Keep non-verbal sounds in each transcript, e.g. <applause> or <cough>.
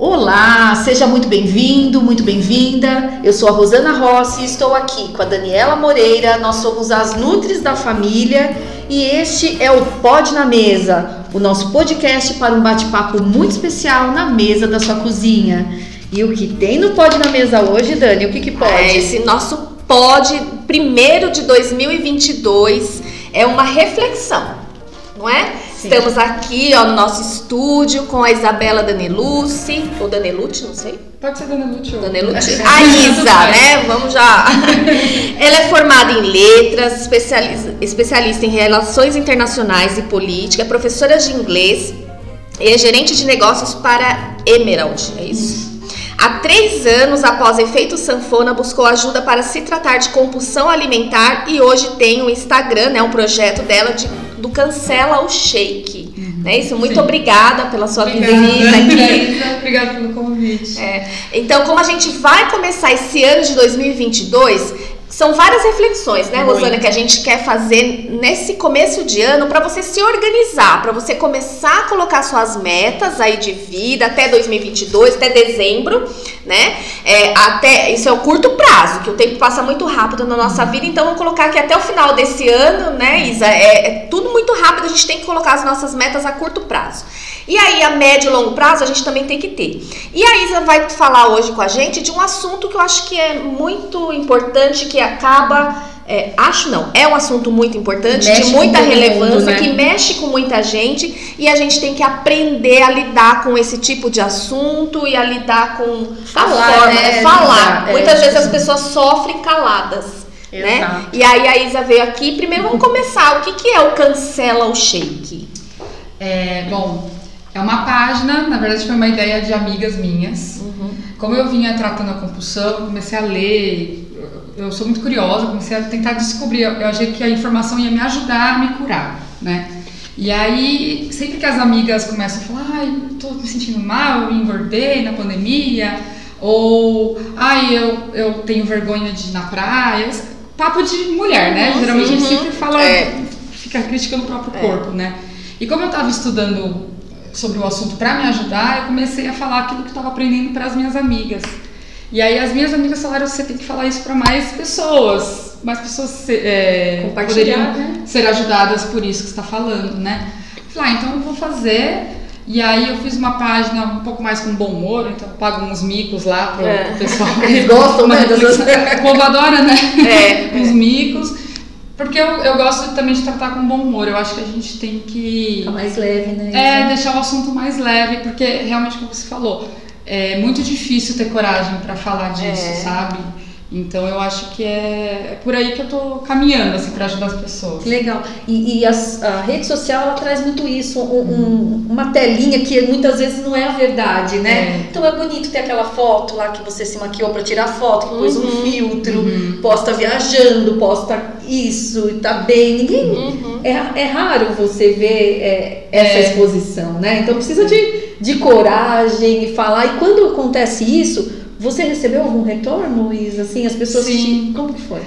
Olá, seja muito bem-vindo, muito bem-vinda. Eu sou a Rosana Rossi e estou aqui com a Daniela Moreira. Nós somos as Nutris da Família e este é o Pod na Mesa, o nosso podcast para um bate-papo muito especial na mesa da sua cozinha. E o que tem no Pod na Mesa hoje, Dani? O que, que pode? É, esse nosso Pod, primeiro de 2022, é uma reflexão, não é? Sim. Estamos aqui ó, no nosso estúdio com a Isabela Danelucci, ou Danelucci, não sei. Pode ser Danelucci ou... Danelucci. <laughs> A Isa, né? Vamos já. <laughs> Ela é formada em letras, especialista, especialista em relações internacionais e política, é professora de inglês e é gerente de negócios para Emerald, é isso? Há três anos, após efeito sanfona, buscou ajuda para se tratar de compulsão alimentar e hoje tem um Instagram, né, um projeto dela de do Cancela o Shake. Uhum. Né? Isso, muito Sim. obrigada pela sua obrigada. visita aqui. obrigada pelo convite. É. Então, como a gente vai começar esse ano de 2022, são várias reflexões, né, Rosana, que a gente quer fazer nesse começo de ano para você se organizar, para você começar a colocar suas metas aí de vida até 2022, até dezembro, né? É, até isso é o curto prazo, que o tempo passa muito rápido na nossa vida, então vamos colocar aqui até o final desse ano, né, Isa? É, é tudo muito rápido, a gente tem que colocar as nossas metas a curto prazo. E aí, a médio e longo prazo, a gente também tem que ter. E a Isa vai falar hoje com a gente de um assunto que eu acho que é muito importante, que acaba. É, acho não, é um assunto muito importante, mexe de muita relevância, mundo, né? que mexe com muita gente e a gente tem que aprender a lidar com esse tipo de assunto e a lidar com falar, a forma, né? falar. É, Muitas vezes as pessoas sofrem caladas. Né? E aí a Isa veio aqui. Primeiro vamos começar. O que, que é o cancela o shake? É, bom, é uma página, na verdade foi uma ideia de amigas minhas. Uhum. Como eu vinha tratando a compulsão, comecei a ler, eu sou muito curiosa, comecei a tentar descobrir, eu achei que a informação ia me ajudar a me curar, né? E aí, sempre que as amigas começam a falar, ai, tô me sentindo mal, eu engordei na pandemia, ou ai, eu, eu tenho vergonha de ir na praia, papo de mulher, né? Uhum, Geralmente uhum. a gente sempre fala, é. fica criticando o próprio é. corpo, né? E como eu estava estudando sobre o assunto para me ajudar, eu comecei a falar aquilo que estava aprendendo para as minhas amigas. E aí as minhas amigas falaram: você tem que falar isso para mais pessoas, mais pessoas é, poderiam né? ser ajudadas por isso que está falando, né? Falei, ah, então eu vou fazer. E aí eu fiz uma página um pouco mais com bom humor, então eu pago uns micos lá pro, é. pro pessoal. <laughs> Eles gostam, né? <laughs> O povo adora, né? É. <laughs> Os micos. Porque eu, eu gosto também de tratar com bom humor. Eu acho que a gente tem que. Ficar mais leve, né? É, deixar o assunto mais leve, porque realmente, como você falou, é muito difícil ter coragem para falar disso, é. sabe? Então eu acho que é, é por aí que eu tô caminhando assim para ajudar as pessoas. Que legal. E, e as, a rede social ela traz muito isso, um, um, uma telinha que muitas vezes não é a verdade, né? É. Então é bonito ter aquela foto lá que você se maquiou para tirar foto, que pôs uhum. um filtro, uhum. posta viajando, posta isso, e tá bem. Ninguém. Uhum. É, é raro você ver é, essa é. exposição, né? Então precisa de, de coragem e falar. E quando acontece isso você recebeu algum retorno, Isa? Assim, as pessoas Sim. Te... Como que foi?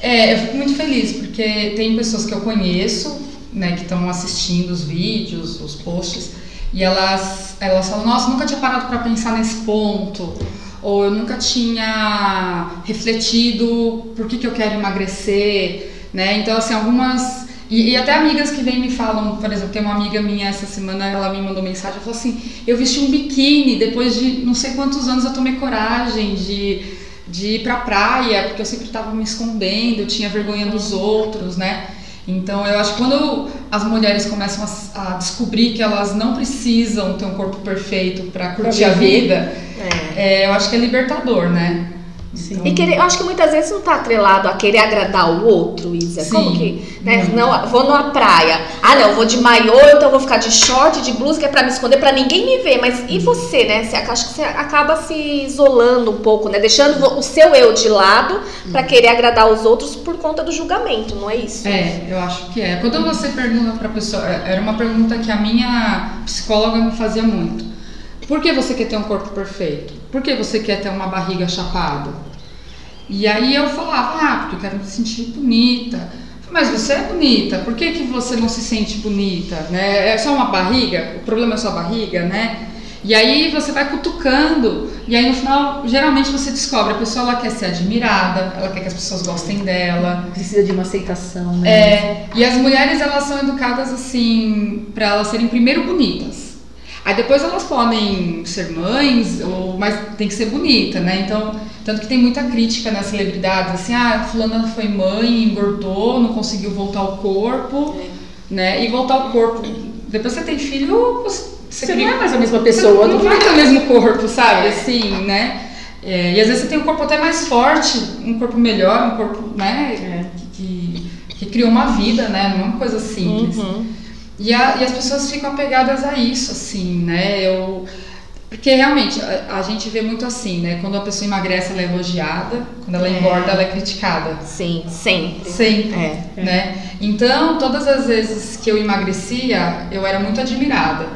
É, eu fico muito feliz, porque tem pessoas que eu conheço, né, que estão assistindo os vídeos, os posts, e elas, elas falam, nossa, nunca tinha parado para pensar nesse ponto, ou eu nunca tinha refletido por que, que eu quero emagrecer, né? Então, assim, algumas e, e, até amigas que vêm me falam, por exemplo, tem uma amiga minha essa semana, ela me mandou mensagem, ela falou assim, eu vesti um biquíni, depois de não sei quantos anos eu tomei coragem de, de ir pra praia, porque eu sempre estava me escondendo, eu tinha vergonha dos outros, né? Então eu acho que quando as mulheres começam a, a descobrir que elas não precisam ter um corpo perfeito para curtir a vida, é. É, eu acho que é libertador, né? Sim. E querer, eu acho que muitas vezes não está atrelado a querer agradar o outro, Isa. Sim. Como que, né? Uhum. Não, vou numa praia. Ah, não, vou de maiô, então vou ficar de short, de blusa, que é para me esconder, para ninguém me ver. Mas e você, né? Você, acho que você acaba se isolando um pouco, né? Deixando o seu eu de lado para uhum. querer agradar os outros por conta do julgamento, não é isso? É, eu acho que é. Quando você pergunta para pessoa, é, era uma pergunta que a minha psicóloga me fazia muito. Por que você quer ter um corpo perfeito? Por que você quer ter uma barriga chapada? E aí eu falava, ah, porque eu quero me sentir bonita. Mas você é bonita, por que, que você não se sente bonita? Né? É só uma barriga? O problema é só a barriga, né? E aí você vai cutucando, e aí no final, geralmente você descobre, a pessoa ela quer ser admirada, ela quer que as pessoas gostem dela. Precisa de uma aceitação, né? É, e as mulheres elas são educadas assim, para elas serem primeiro bonitas. Aí depois elas podem ser mães, ou, mas tem que ser bonita, né? Então, tanto que tem muita crítica nas celebridades, assim, ah, fulana foi mãe, engordou, não conseguiu voltar ao corpo, é. né? E voltar ao corpo. Depois você tem filho, você você, não é mais a mesma pessoa. Você não vai ter o mesmo corpo, sabe? Assim, né? É, e às vezes você tem um corpo até mais forte, um corpo melhor, um corpo, né? É. Que, que, que criou uma vida, né? Não é uma coisa simples. Uhum. E, a, e as pessoas ficam apegadas a isso, assim, né? Eu, porque realmente a, a, gente vê muito assim, né? Quando a pessoa emagrece, ela é elogiada, quando ela é. engorda, ela é criticada. Sim, sempre. Sempre. É. Né? Então, todas as vezes que eu emagrecia, eu era muito admirada.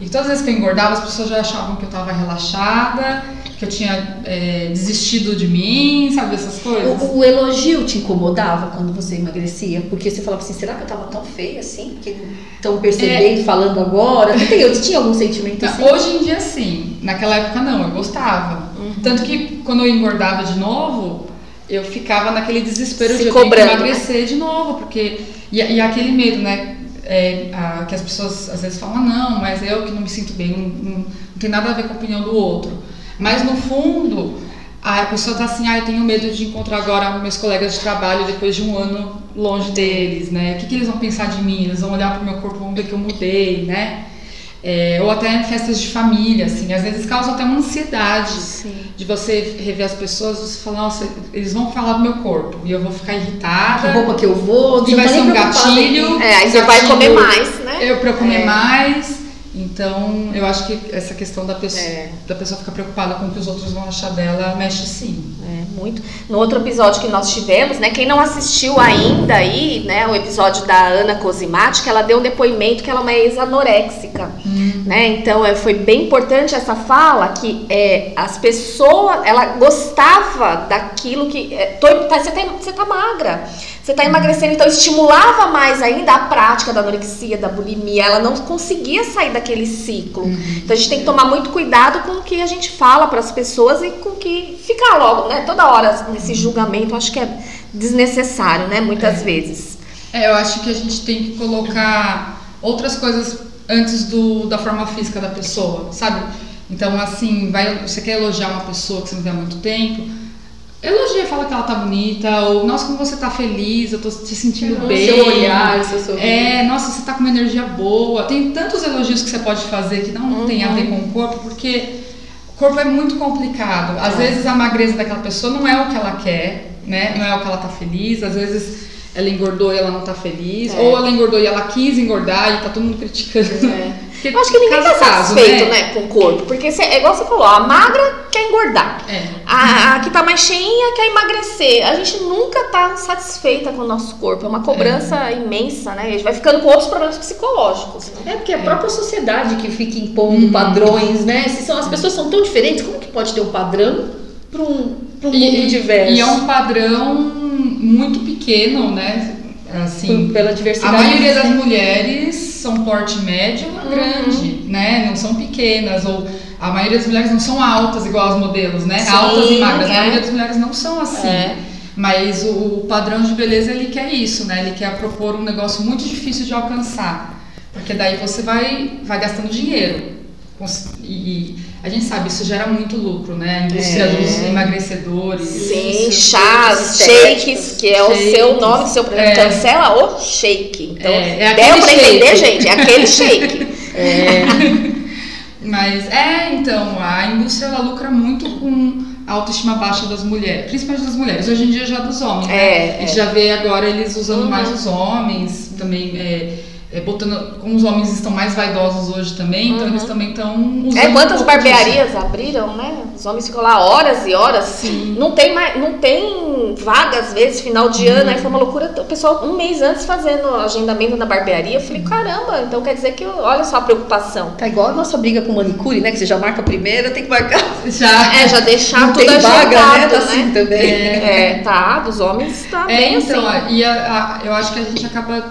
E todas as vezes que eu engordava, as pessoas já achavam que eu estava relaxada, que eu tinha é, desistido de mim, sabe, essas coisas. O, o, elogio te incomodava quando você emagrecia? Porque você falava assim, será que eu estava tão feia assim? Porque estão percebendo, é... falando agora? Você, eu tinha algum sentimento assim? Hoje em dia, sim. Naquela época, não. Eu gostava. Uhum. Tanto que, quando eu engordava de novo, eu ficava naquele desespero Se de cobrando, que né? emagrecer né? de novo, porque... E, e aquele medo, né? é, a, que as pessoas às vezes falam, não, mas eu que não me sinto bem, não, não, não tem nada a ver com a opinião do outro. Mas no fundo, a pessoa está assim, ah, eu tenho medo de encontrar agora meus colegas de trabalho depois de um ano longe deles, né? O que, que eles vão pensar de mim? Eles vão olhar para o meu corpo, vão ver que eu mudei, né? É, ou até em festas de família, assim, às vezes causa até uma ansiedade Sim. de você rever as pessoas, você falar, nossa, eles vão falar do meu corpo e eu vou ficar irritada. Que roupa que eu vou, e vai ser um gatilho. É, aí você vai comer mais, né? Eu para comer é. mais. Então, eu acho que essa questão da pessoa, é. da pessoa ficar preocupada com o que os outros vão achar dela mexe sim. É, muito. No outro episódio que nós tivemos, né, quem não assistiu ainda aí, né, o episódio da Ana Cosimati, que ela deu um depoimento que ela é uma ex-anoréxica, hum. né, então é, foi bem importante essa fala que é, as pessoas, ela gostava daquilo que, é, tô, tá, você, tá, você tá magra, você está emagrecendo, então estimulava mais ainda a prática da anorexia, da bulimia. Ela não conseguia sair daquele ciclo. Uhum. Então a gente tem que tomar muito cuidado com o que a gente fala para as pessoas e com que ficar logo, né? Toda hora nesse julgamento, acho que é desnecessário, né? Muitas é. vezes. É, eu acho que a gente tem que colocar outras coisas antes do, da forma física da pessoa, sabe? Então, assim, vai, você quer elogiar uma pessoa que você não vê há muito tempo Elogia, fala que ela tá bonita, ou nossa, como você tá feliz, eu tô te sentindo uhum. bem. Seu olhar, seu sorriso. É, nossa, você tá com uma energia boa. Tem tantos elogios que você pode fazer que não uhum. tem a ver com o corpo, porque o corpo é muito complicado. Às é. vezes a magreza daquela pessoa não é o que ela quer, né? Não é o que ela tá feliz, às vezes ela engordou e ela não tá feliz, é. ou ela engordou e ela quis engordar e tá todo mundo criticando. É. Eu acho que ninguém tá satisfeito, né? né? com o corpo. Porque cê, é igual você falou, a magra quer engordar. É. A, a, que tá mais cheinha quer emagrecer. A gente nunca tá satisfeita com o nosso corpo. É uma cobrança é. imensa, né? A gente vai ficando com outros problemas psicológicos. Né? É porque é a própria sociedade que fica impondo hum. padrões, né? Se são, as pessoas são tão diferentes, como que pode ter um padrão para um, pra um e, mundo diverso? E é um padrão muito pequeno, né? Assim, pela diversidade. A maioria das mulheres são porte médio ou grande, uhum. né? Não são pequenas ou a maioria das mulheres não são altas igual as modelos, né? Sim, altas e magras. É. A maioria das mulheres não são assim. É. Mas o, padrão de beleza ele quer isso, né? Ele quer propor um negócio muito difícil de alcançar, porque daí você vai vai gastando dinheiro e a gente sabe, isso gera muito lucro, né? A indústria é. dos emagrecedores. Sim, chás, shakes, que é o seu nome, seu é. cancela o shake. Então, é, é deu pra shake. entender, gente, é aquele <laughs> shake. é. <laughs> Mas é, então, a indústria ela lucra muito com a autoestima baixa das mulheres, principalmente das mulheres. Hoje em dia já dos homens, né? É, a gente é. já vê agora eles usando uhum. mais os homens, também é, é, botando, como os homens estão mais vaidosos hoje também, uhum. então eles uhum. também estão usando. É, quantas um barbearias disso. abriram, né? Os homens ficam lá horas e horas. Sim. Não tem mais, não tem vaga às vezes, final de uhum. ano, aí foi uma loucura. O pessoal um mês antes fazendo agendamento na barbearia. Eu falei, caramba, então quer dizer que olha só a preocupação. Tá igual a nossa briga com manicure, né? Que você já marca a primeira, tem que marcar. Já. É, já deixar não tudo tem vaga, né? Tá assim né? também. É, é, tá, dos homens tá é, bem então, assim. E a, a, eu acho que a gente acaba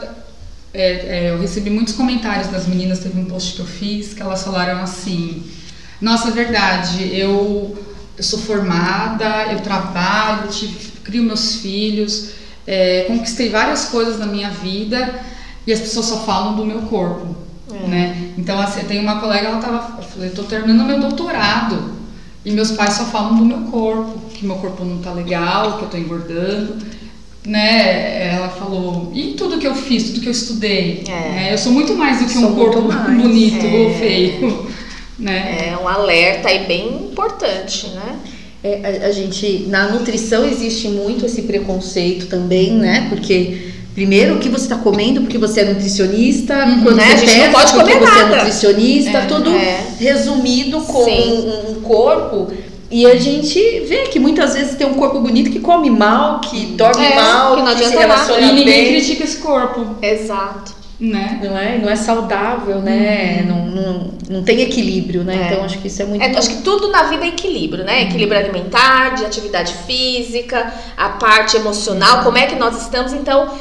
é, é, eu recebi muitos comentários das meninas, teve um post que eu fiz que elas falaram assim: Nossa, é verdade. Eu, eu sou formada, eu trabalho, tive, crio meus filhos, é, conquistei várias coisas na minha vida e as pessoas só falam do meu corpo. É. Né? Então, assim, tem uma colega, ela tava, eu falei, tô terminando meu doutorado e meus pais só falam do meu corpo, que meu corpo não tá legal, que eu tô engordando né, ela falou, e tudo que eu fiz, tudo que eu estudei? É. Né? Eu sou muito mais do que sou um corpo mais. bonito é. ou feio. <laughs> Né? É um alerta aí bem importante, né? É, a, a, gente, na nutrição existe muito esse preconceito também, né? Porque Primeiro, o que você está comendo, porque você é nutricionista, uhum, quando né? você pesa, pode porque você é nutricionista, é, tudo é. resumido com um, um corpo e a gente vê que muitas vezes tem um corpo bonito que come mal, que dorme é, mal, que, não que se relaciona nada. E ninguém critica esse corpo. Exato. Né? Não é, não é saudável, né? Uhum. Não, não, não tem equilíbrio, né? É. Então acho que isso é muito. É, acho que tudo na vida é equilíbrio, né? Equilíbrio alimentar, de atividade física, a parte emocional, como é que nós estamos. Então,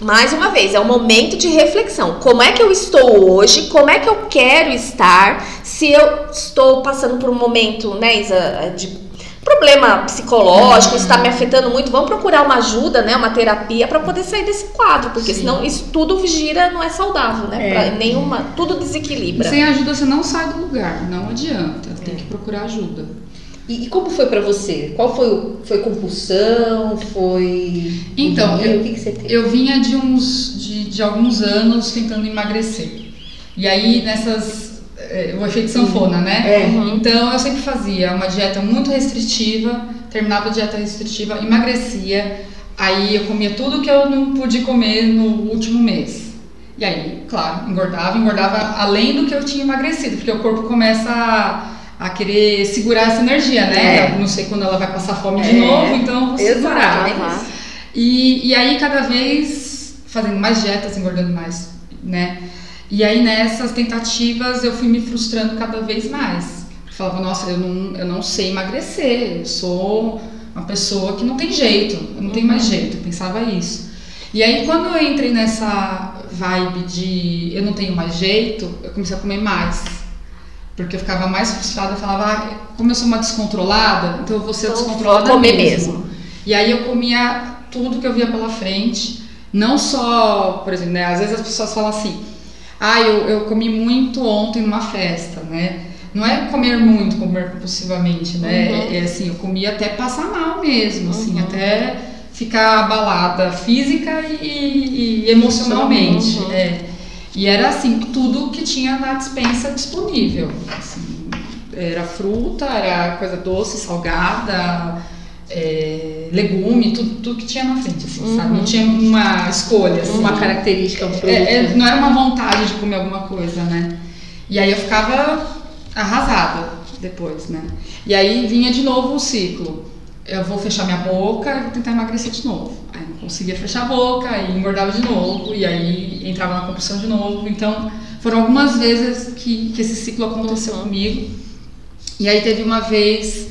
mais uma vez, é um momento de reflexão. Como é que eu estou hoje? Como é que eu quero estar? Se eu estou passando por um momento, né, Isa, de problema psicológico, está me afetando muito, vamos procurar uma ajuda, né, uma terapia para poder sair desse quadro, porque Sim. senão isso tudo gira, não é saudável, né? É. nenhuma, tudo desequilibra. Sem ajuda você não sai do lugar, não adianta, tem é. que procurar ajuda. E, e, como foi para você? Qual foi foi compulsão? Foi então eu, o que, que você teve? Eu vinha de uns de, de alguns anos tentando emagrecer e aí nessas é, o efeito sanfona, né? É. Então eu sempre fazia uma dieta muito restritiva, terminava a dieta restritiva, emagrecia, aí eu comia tudo que eu não pude comer no último mês. E aí, claro, engordava, engordava além do que eu tinha emagrecido, porque o corpo começa a a querer segurar essa energia, né? É. Não sei quando ela vai passar fome de é. novo, então eu vou segurar. Exato. E, e aí cada vez fazendo mais dietas, engordando mais, né? E aí nessas tentativas eu fui me frustrando cada vez mais. Eu falava, nossa, eu não, eu não sei emagrecer, eu sou uma pessoa que não tem jeito, eu não tenho mais uhum. jeito, eu pensava isso. E aí quando eu entrei nessa vibe de eu não tenho mais jeito, eu comecei a comer mais porque eu ficava mais frustrada, eu falava, ah, como eu sou uma descontrolada, então eu vou ser então, descontrolada comer mesmo. mesmo. E aí eu comia tudo que eu via pela frente, não só, por exemplo, né, às vezes as pessoas falam assim, ah, eu, eu comi muito ontem numa festa, né? Não é comer muito, comer compulsivamente, né? Uhum. É, é assim, eu comia até passar mal mesmo, assim, uhum. até ficar abalada física e, e emocionalmente. Uhum. É. E era assim, tudo que tinha na dispensa disponível. Assim, era fruta, era coisa doce, salgada, é, legume, tudo, tudo que tinha na frente, assim, uhum. sabe? Não tinha uma escolha, assim, uma característica, um produto. É, é, não era uma vontade de comer alguma coisa, né? E aí eu ficava arrasada depois, né? E aí vinha de novo o ciclo. Eu vou fechar minha boca e vou tentar emagrecer de novo. Conseguia fechar a boca, aí engordava de novo, e aí entrava na compulsão de novo. Então, foram algumas vezes que, que esse ciclo aconteceu uhum. comigo. E aí teve uma vez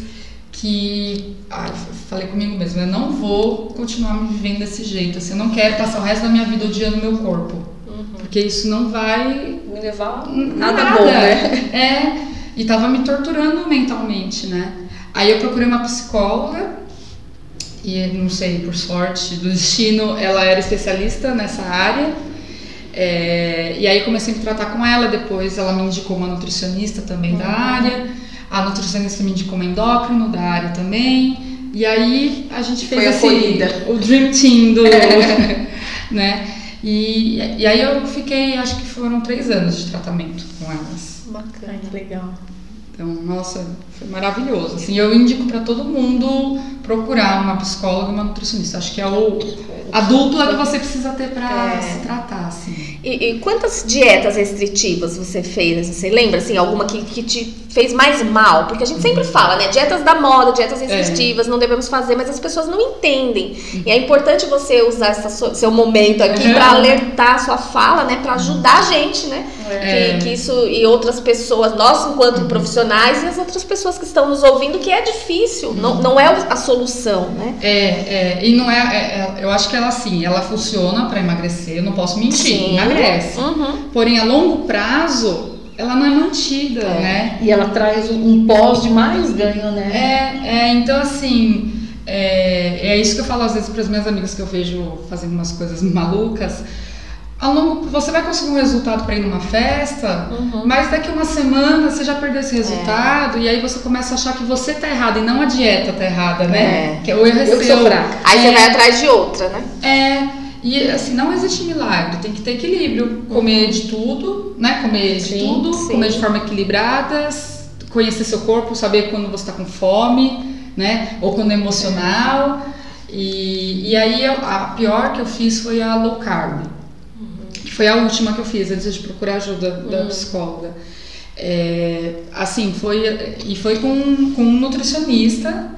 que ah, falei comigo mesmo, eu não vou continuar me vivendo desse jeito, assim, eu não quero passar o resto da minha vida odiando meu corpo. Uhum. Porque isso não vai me levar nada, nada bom, né? É, e tava me torturando mentalmente, né? Aí eu procurei uma psicóloga e não sei, por sorte do destino, ela era especialista nessa área. É, e aí comecei a me tratar com ela, depois ela me indicou uma nutricionista também uhum. da área, a nutricionista me indicou uma endócrino da área também, e aí a gente fez assim, o dream team do... <laughs> né? E, e aí eu fiquei, acho que foram três anos de tratamento com elas. Bacana, legal. Então, nossa, foi maravilhoso. Assim, eu indico para todo mundo procurar uma psicóloga e uma nutricionista. Acho que é o, a dupla que você precisa ter para é. se tratar, assim. E, e, quantas dietas restritivas você fez? Você lembra, assim, alguma que, que te fez mais mal? Porque a gente sempre uhum. fala, né? Dietas da moda, dietas restritivas, é. não devemos fazer, mas as pessoas não entendem. Uhum. E é importante você usar essa, seu momento aqui uhum. para alertar a sua fala, né? Para ajudar a gente, né? É. Que, que, isso e outras pessoas, nós enquanto uhum. profissionais e as outras pessoas que estão nos ouvindo, que é difícil, não, uhum. não é a solução, né? É, é e não é, é, é eu acho que ela assim, ela funciona para emagrecer, eu não posso mentir, Sim. emagrece. Uhum. Porém, a longo prazo, ela não é mantida, É. né? E ela traz um, um pós de mais ganho, né? É, é, então assim, é, é isso que eu falo às vezes para as minhas amigas que eu vejo fazendo umas coisas malucas. Ao longo, você vai conseguir um resultado para ir numa festa, Uhum. mas daqui uma semana você já perdeu esse resultado e aí você começa a achar que você tá errada e não a dieta tá errada, né? É. Que é o erro é seu. sou fraca. Aí você É. vai atrás de outra, né? É, e assim, não existe milagre, tem que ter equilíbrio. Comer de tudo, né? Comer de Sim, tudo, sim. comer de forma equilibrada, conhecer seu corpo, saber quando você tá com fome, né? Ou quando é emocional. E, e aí a pior que eu fiz foi a low carb. Foi a última que eu fiz antes de procurar ajuda da psicóloga. É, assim, foi. E foi com, com um nutricionista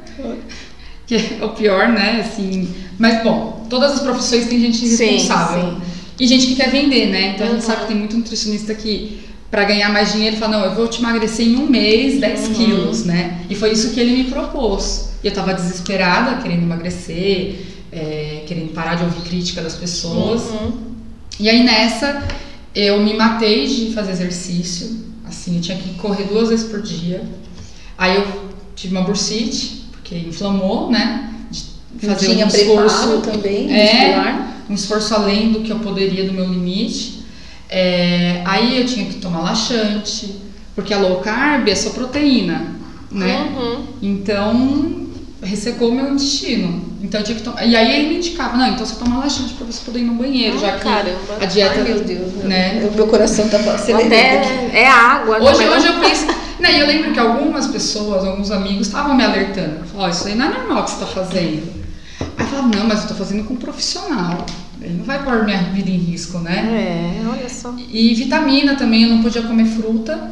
que é o pior, né? Assim, mas bom, todas as profissões tem gente Sim, responsável sim. e gente que quer vender, né? Então a gente Uhum. sabe que tem muito nutricionista que para ganhar mais dinheiro fala não, eu vou te emagrecer em um mês 10 Uhum. quilos, né? E foi isso que ele me propôs. E eu tava desesperada, querendo emagrecer, é, querendo parar de ouvir crítica das pessoas. Uhum. E aí nessa eu me matei de fazer exercício, assim, eu tinha que correr duas vezes por dia. Aí eu tive uma bursite, porque inflamou, né? De Não fazer tinha um esforço, também, É. muscular. um esforço além do que eu poderia do meu limite. É, aí eu tinha que tomar laxante, porque a low carb é só proteína, né? Uhum. Então ressecou meu intestino. Então eu tinha que tomar. E aí ele me indicava, não, então você toma laxante pra você poder ir no banheiro, Ah, já que caramba. a dieta. Ai, meu Deus, né? meu, meu coração tá acelerando. Até é água. Hoje, não é? hoje eu penso. Né, e eu lembro que algumas pessoas, alguns amigos estavam me alertando. Falaram, ó, isso aí não é normal que você tá fazendo. Aí eu falava, não, mas eu tô fazendo com um profissional. Ele não vai pôr minha vida em risco, né? É, olha só. E vitamina também, eu não podia comer fruta.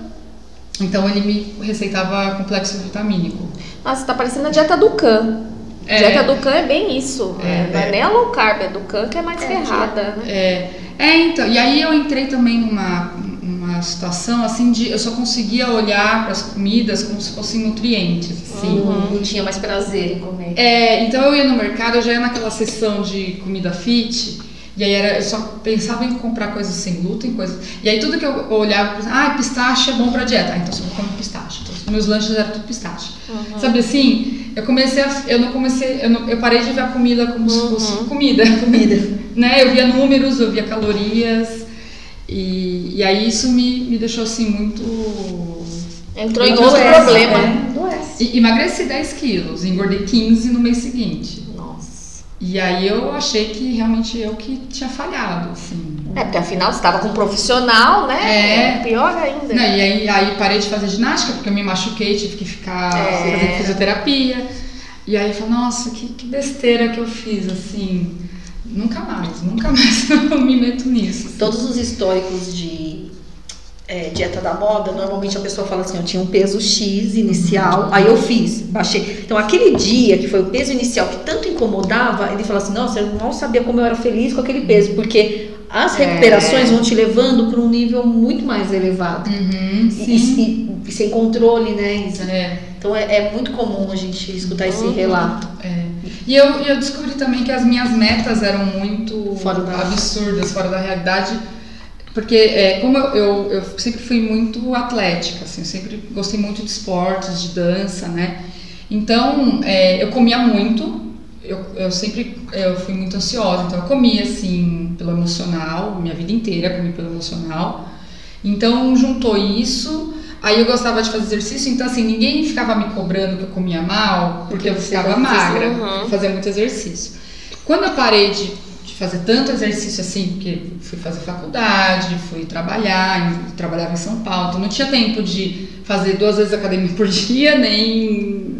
Então ele me receitava complexo vitamínico. Nossa, tá parecendo a dieta do Can. É. Dieta do Can é bem isso. É, não é é. nem a low carb, é do Can que é mais É, ferrada, né? É, é, então, e aí eu entrei também numa, numa situação assim de eu só conseguia olhar para as comidas como se fossem nutrientes, assim. Sim, não tinha mais prazer em comer. É, então eu ia no mercado, eu já ia naquela seção de comida fit, e aí era, eu só pensava em comprar coisas sem glúten, coisas. E aí tudo que eu olhava, ah, pistache é bom pra dieta. Ah, então eu só vou comer pistache. Então, meus lanches eram tudo pistache. Sabe assim? Eu comecei a, eu não comecei, eu, não- eu parei de ver a comida como se fosse comida. Comida. <laughs> né? Eu via números, eu via calorias. E, e aí isso me, me deixou assim muito. Entrou em outro problema. É. E, emagreci 10 quilos, engordei 15 no mês seguinte. E aí eu achei que realmente eu que tinha falhado, assim. É, porque afinal você tava com um profissional, né? É. Pior ainda. Não, e aí, aí parei de fazer ginástica porque eu me machuquei, tive que ficar É. fazendo fisioterapia. E aí eu falei, nossa, que, que besteira que eu fiz, assim. Nunca mais, nunca <laughs> mais eu me meto nisso. assim. Todos os históricos de é, dieta da moda, normalmente a pessoa fala assim, eu tinha um peso X inicial, aí eu fiz, baixei. Então aquele dia que foi o peso inicial que tanto incomodava, ele fala assim, nossa, eu não sabia como eu era feliz com aquele peso, porque as É. recuperações vão te levando para um nível muito mais elevado. Uhum, E, sim. e- e sem controle, né, Isa? É, Então é, é muito comum a gente escutar esse Uhum. relato. é. E eu, eu descobri também que as minhas metas eram muito Fora da- absurdas, fora da realidade. Porque é, como eu, eu, eu sempre fui muito atlética, assim, eu sempre gostei muito de esportes, de dança, né? Então, é, eu comia muito, eu, eu sempre eu fui muito ansiosa, então eu comia, assim, pelo emocional, minha vida inteira comi pelo emocional. Então, juntou isso, aí eu gostava de fazer exercício, então, assim, ninguém ficava me cobrando que eu comia mal, porque eu Porque você ficava magra, uhum. fazia muito exercício. Quando eu parei de fazer tanto exercício assim, porque fui fazer faculdade, fui trabalhar, trabalhava em São Paulo, então não tinha tempo de fazer duas vezes academia <laughs> por dia, nem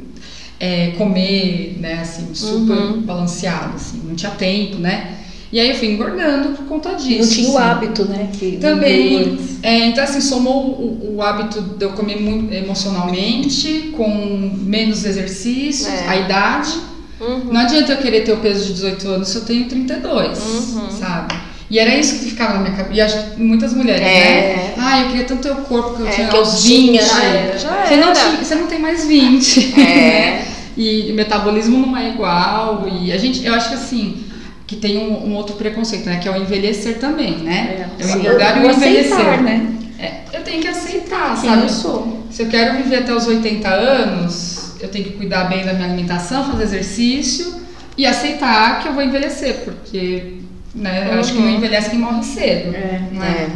é, comer, né, assim, super Uhum. balanceado, assim, não tinha tempo, né? E aí eu fui engordando por conta disso. não tinha o assim. hábito, né? Que Também. É, então, assim, somou o, o hábito de eu comer muito emocionalmente, com menos exercícios, É. a idade. Uhum. Não adianta eu querer ter o peso de 18 anos se eu tenho 32, Uhum. sabe? E era isso que ficava na minha cabeça. E acho que muitas mulheres, É. né? Ah, eu queria tanto ter o corpo que eu É, tinha que eu aos tinha, 20. já era, já Você, não era. tinha- você não tem mais 20. É. né? <laughs> E o metabolismo não é igual. E a gente, eu acho que assim, que tem um, um outro preconceito, né? Que é o envelhecer também, né? É, o Sim. engordar e o aceitar, envelhecer. né? É, eu tenho que aceitar, sabe? Isso. Se eu quero viver até os 80 anos, eu tenho que cuidar bem da minha alimentação, fazer exercício e aceitar que eu vou envelhecer, porque né, eu acho que não envelhece quem morre cedo. É. não É,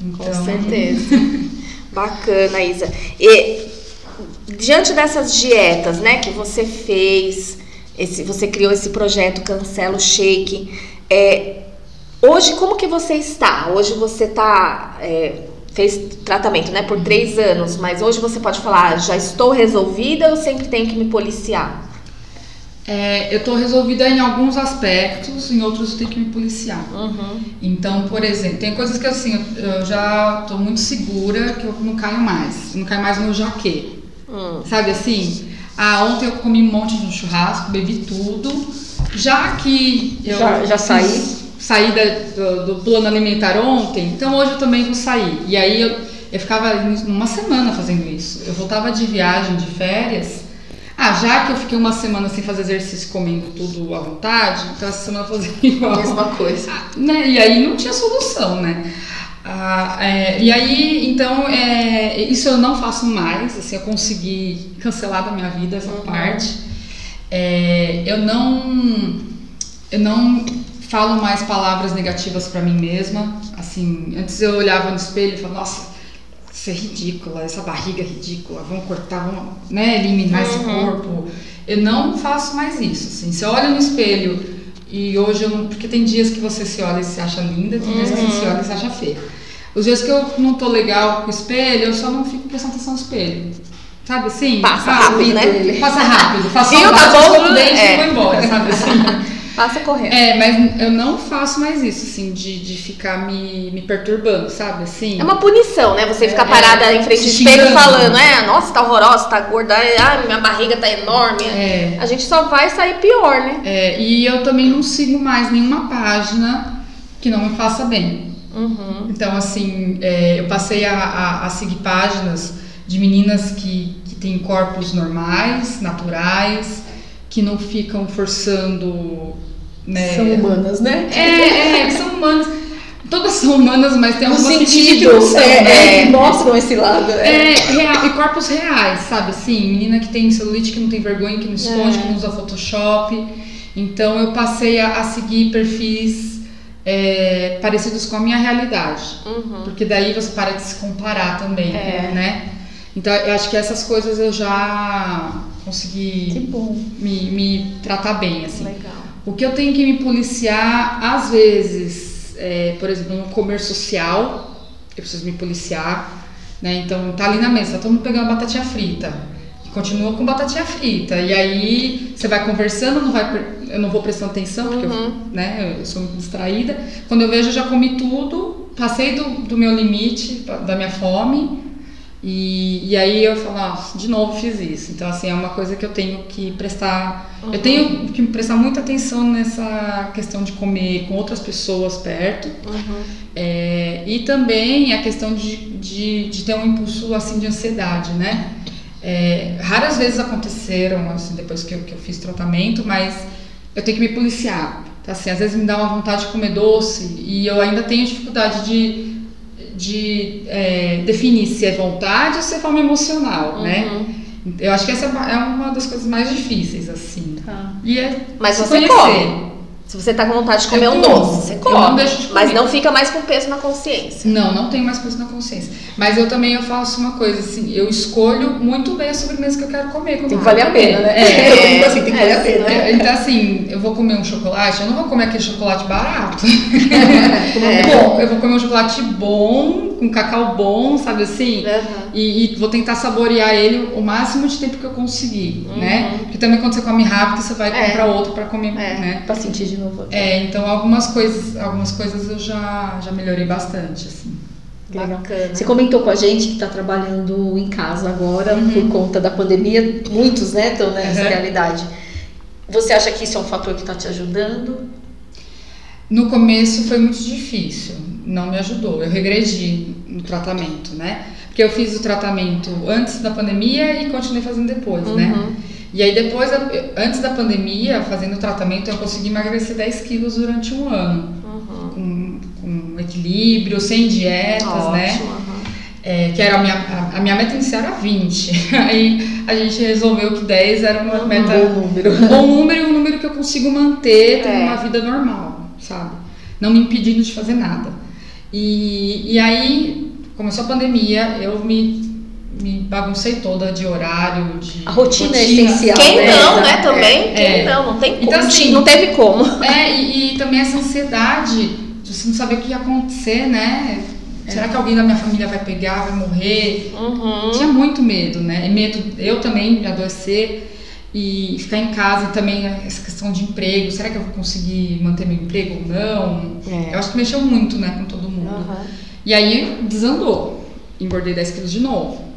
Então, com certeza. <laughs> Bacana, Isa. E diante dessas dietas, né, que você fez, esse, você criou esse projeto Cancela o Shake, é, hoje como que você está? Hoje você está é, fez tratamento, né, por três anos, mas hoje você pode falar, "Ah, já estou resolvida ou sempre tenho que me policiar? É, eu tô resolvida em alguns aspectos, em outros eu tenho que me policiar. Uhum. Então, por exemplo, tem coisas que assim, eu, eu já tô muito segura que eu não caio mais. Não caio mais no jaquê. Hum. Sabe assim? Ah, ontem eu comi um monte de um churrasco, bebi tudo. Já que eu Já- já saí? Saí do, do plano alimentar ontem, então hoje eu também vou sair. E aí eu, eu ficava uma semana fazendo isso. Eu voltava de viagem, de férias. Ah, já que eu fiquei uma semana sem fazer exercício, comendo tudo à vontade, então essa semana eu fazer <laughs> igual. Mesma coisa. Né? E aí não tinha solução, né? Ah, é, e aí, então, é, isso eu não faço mais, assim, eu consegui cancelar da minha vida essa parte. É, eu não eu não falo mais palavras negativas pra mim mesma. Assim, antes eu olhava no espelho e falava, nossa, isso é ridícula, essa barriga é ridícula, vamos cortar, vamos né, eliminar esse corpo. Eu não faço mais isso. Assim, você olha no espelho e hoje eu não. Porque tem dias que você se olha e se acha linda, tem dias que você se olha e se acha feia. Os dias que eu não tô legal com o espelho, eu só não fico prestando atenção no espelho. Sabe assim? Passa rápido, né? Passa rápido. Faço um Tá bom? dente É. e vou embora, sabe assim? <laughs> Passa correndo. É, mas eu não faço mais isso, assim, de, de ficar me, me perturbando, sabe? Assim. É uma punição, né? Você ficar É, parada em frente ao espelho falando, é, nossa, tá horrorosa, tá gorda, ah, minha barriga tá enorme. É. A gente só vai sair pior, né? É, e eu também não sigo mais nenhuma página que não me faça bem. Uhum. Então, assim, é, eu passei a, a- a seguir páginas de meninas que, que têm corpos normais, naturais, que não ficam forçando. Né? São humanas, né? É, é, que são humanas. Todas são humanas, mas tem No algumas que é, né? é, mostram esse lado. É. É, real, e corpos reais, sabe assim? Menina que tem celulite, que não tem vergonha, que não esconde, É. que não usa Photoshop. Então eu passei a, a seguir perfis é, parecidos com a minha realidade. Uhum. Porque daí você para de se comparar também, É. né? Então eu acho que essas coisas eu já consegui me, me tratar bem, assim. Legal. O que eu tenho que me policiar, às vezes, é, por exemplo, no comer social, eu preciso me policiar, né? Então, tá ali na mesa, tá todo mundo pegando batatinha frita. E continua com batatinha frita. E aí, você vai conversando, não vai, eu não vou prestando atenção, porque eu, Uhum. né, eu sou distraída. Quando eu vejo, eu já comi tudo, passei do, do meu limite, da minha fome. E, e aí eu falo, nossa, de novo fiz isso. Então, assim, é uma coisa que eu tenho que prestar. Eu tenho que prestar muita atenção nessa questão de comer com outras pessoas perto. Uhum. É, e também a questão de, de, de ter um impulso assim de ansiedade, né? É, raras vezes aconteceram assim, depois que eu, que eu fiz tratamento, mas eu tenho que me policiar. Tá, assim, às vezes me dá uma vontade de comer doce e eu ainda tenho dificuldade de, de é, definir se é vontade ou se é fome emocional, né? Uhum. Eu acho que essa é uma das coisas mais difíceis, assim. Tá. E é Mas se você conhecer. come. Se você tá com vontade de comer Eu um como. doce, você Eu come. não deixo de comer. Mas não fica mais com peso na consciência. Não, não tenho mais peso na consciência. Mas eu também eu faço uma coisa, assim, eu escolho muito bem a sobremesa que eu quero comer. Tem que eu valer a pena, né? É. <laughs> Eu digo assim, tem que valer a pena. É, Então, assim, eu vou comer um chocolate, eu não vou comer aquele chocolate barato. <laughs> É. Bom, eu vou comer um chocolate bom, com cacau bom, sabe assim? Uhum. E, e vou tentar saborear ele o máximo de tempo que eu conseguir, né? Porque também quando você come rápido, você vai Uhum. É. comprar outro pra comer, É. né? Pra sentir de novo. É, então algumas coisas, algumas coisas eu já, já melhorei bastante, assim. Legal. Bacana. Você comentou com a gente que está trabalhando em casa agora por conta da pandemia. Muitos, né, estão nessa Uhum. realidade. Você acha que isso é um fator que está te ajudando? No começo foi muito difícil, não me ajudou. Eu regredi no tratamento, né? Porque eu fiz o tratamento antes da pandemia e continuei fazendo depois, né? Uhum. E aí depois, antes da pandemia, fazendo o tratamento, eu consegui emagrecer 10 quilos durante um ano. Uhum. Com, com equilíbrio, sem dietas, né? Ótimo. uhum. É, que era a minha, a, a, minha meta inicial era 20. <laughs> Aí a gente resolveu que 10 era uma meta. Um bom número. Um <laughs> bom número e um número que eu consigo manter, ter é. uma vida normal, sabe? Não me impedindo de fazer nada. E, e aí começou a pandemia, eu me me baguncei toda de horário, de. A rotina, é rotina. é essencial. Quem né? não, né? Também? É, Quem é. não, não tem como. Então, assim, não teve como. É, e, e, também essa ansiedade de você não saber o que ia acontecer, né? É. Será que alguém da minha família vai pegar, vai morrer? Uhum. Tinha muito medo, né? E medo, eu também, de adoecer e ficar em casa e também essa questão de emprego. Será que eu vou conseguir manter meu emprego ou não? É. Eu acho que mexeu muito, né, com todo mundo. Uhum. E aí desandou. Engordei 10 quilos de novo.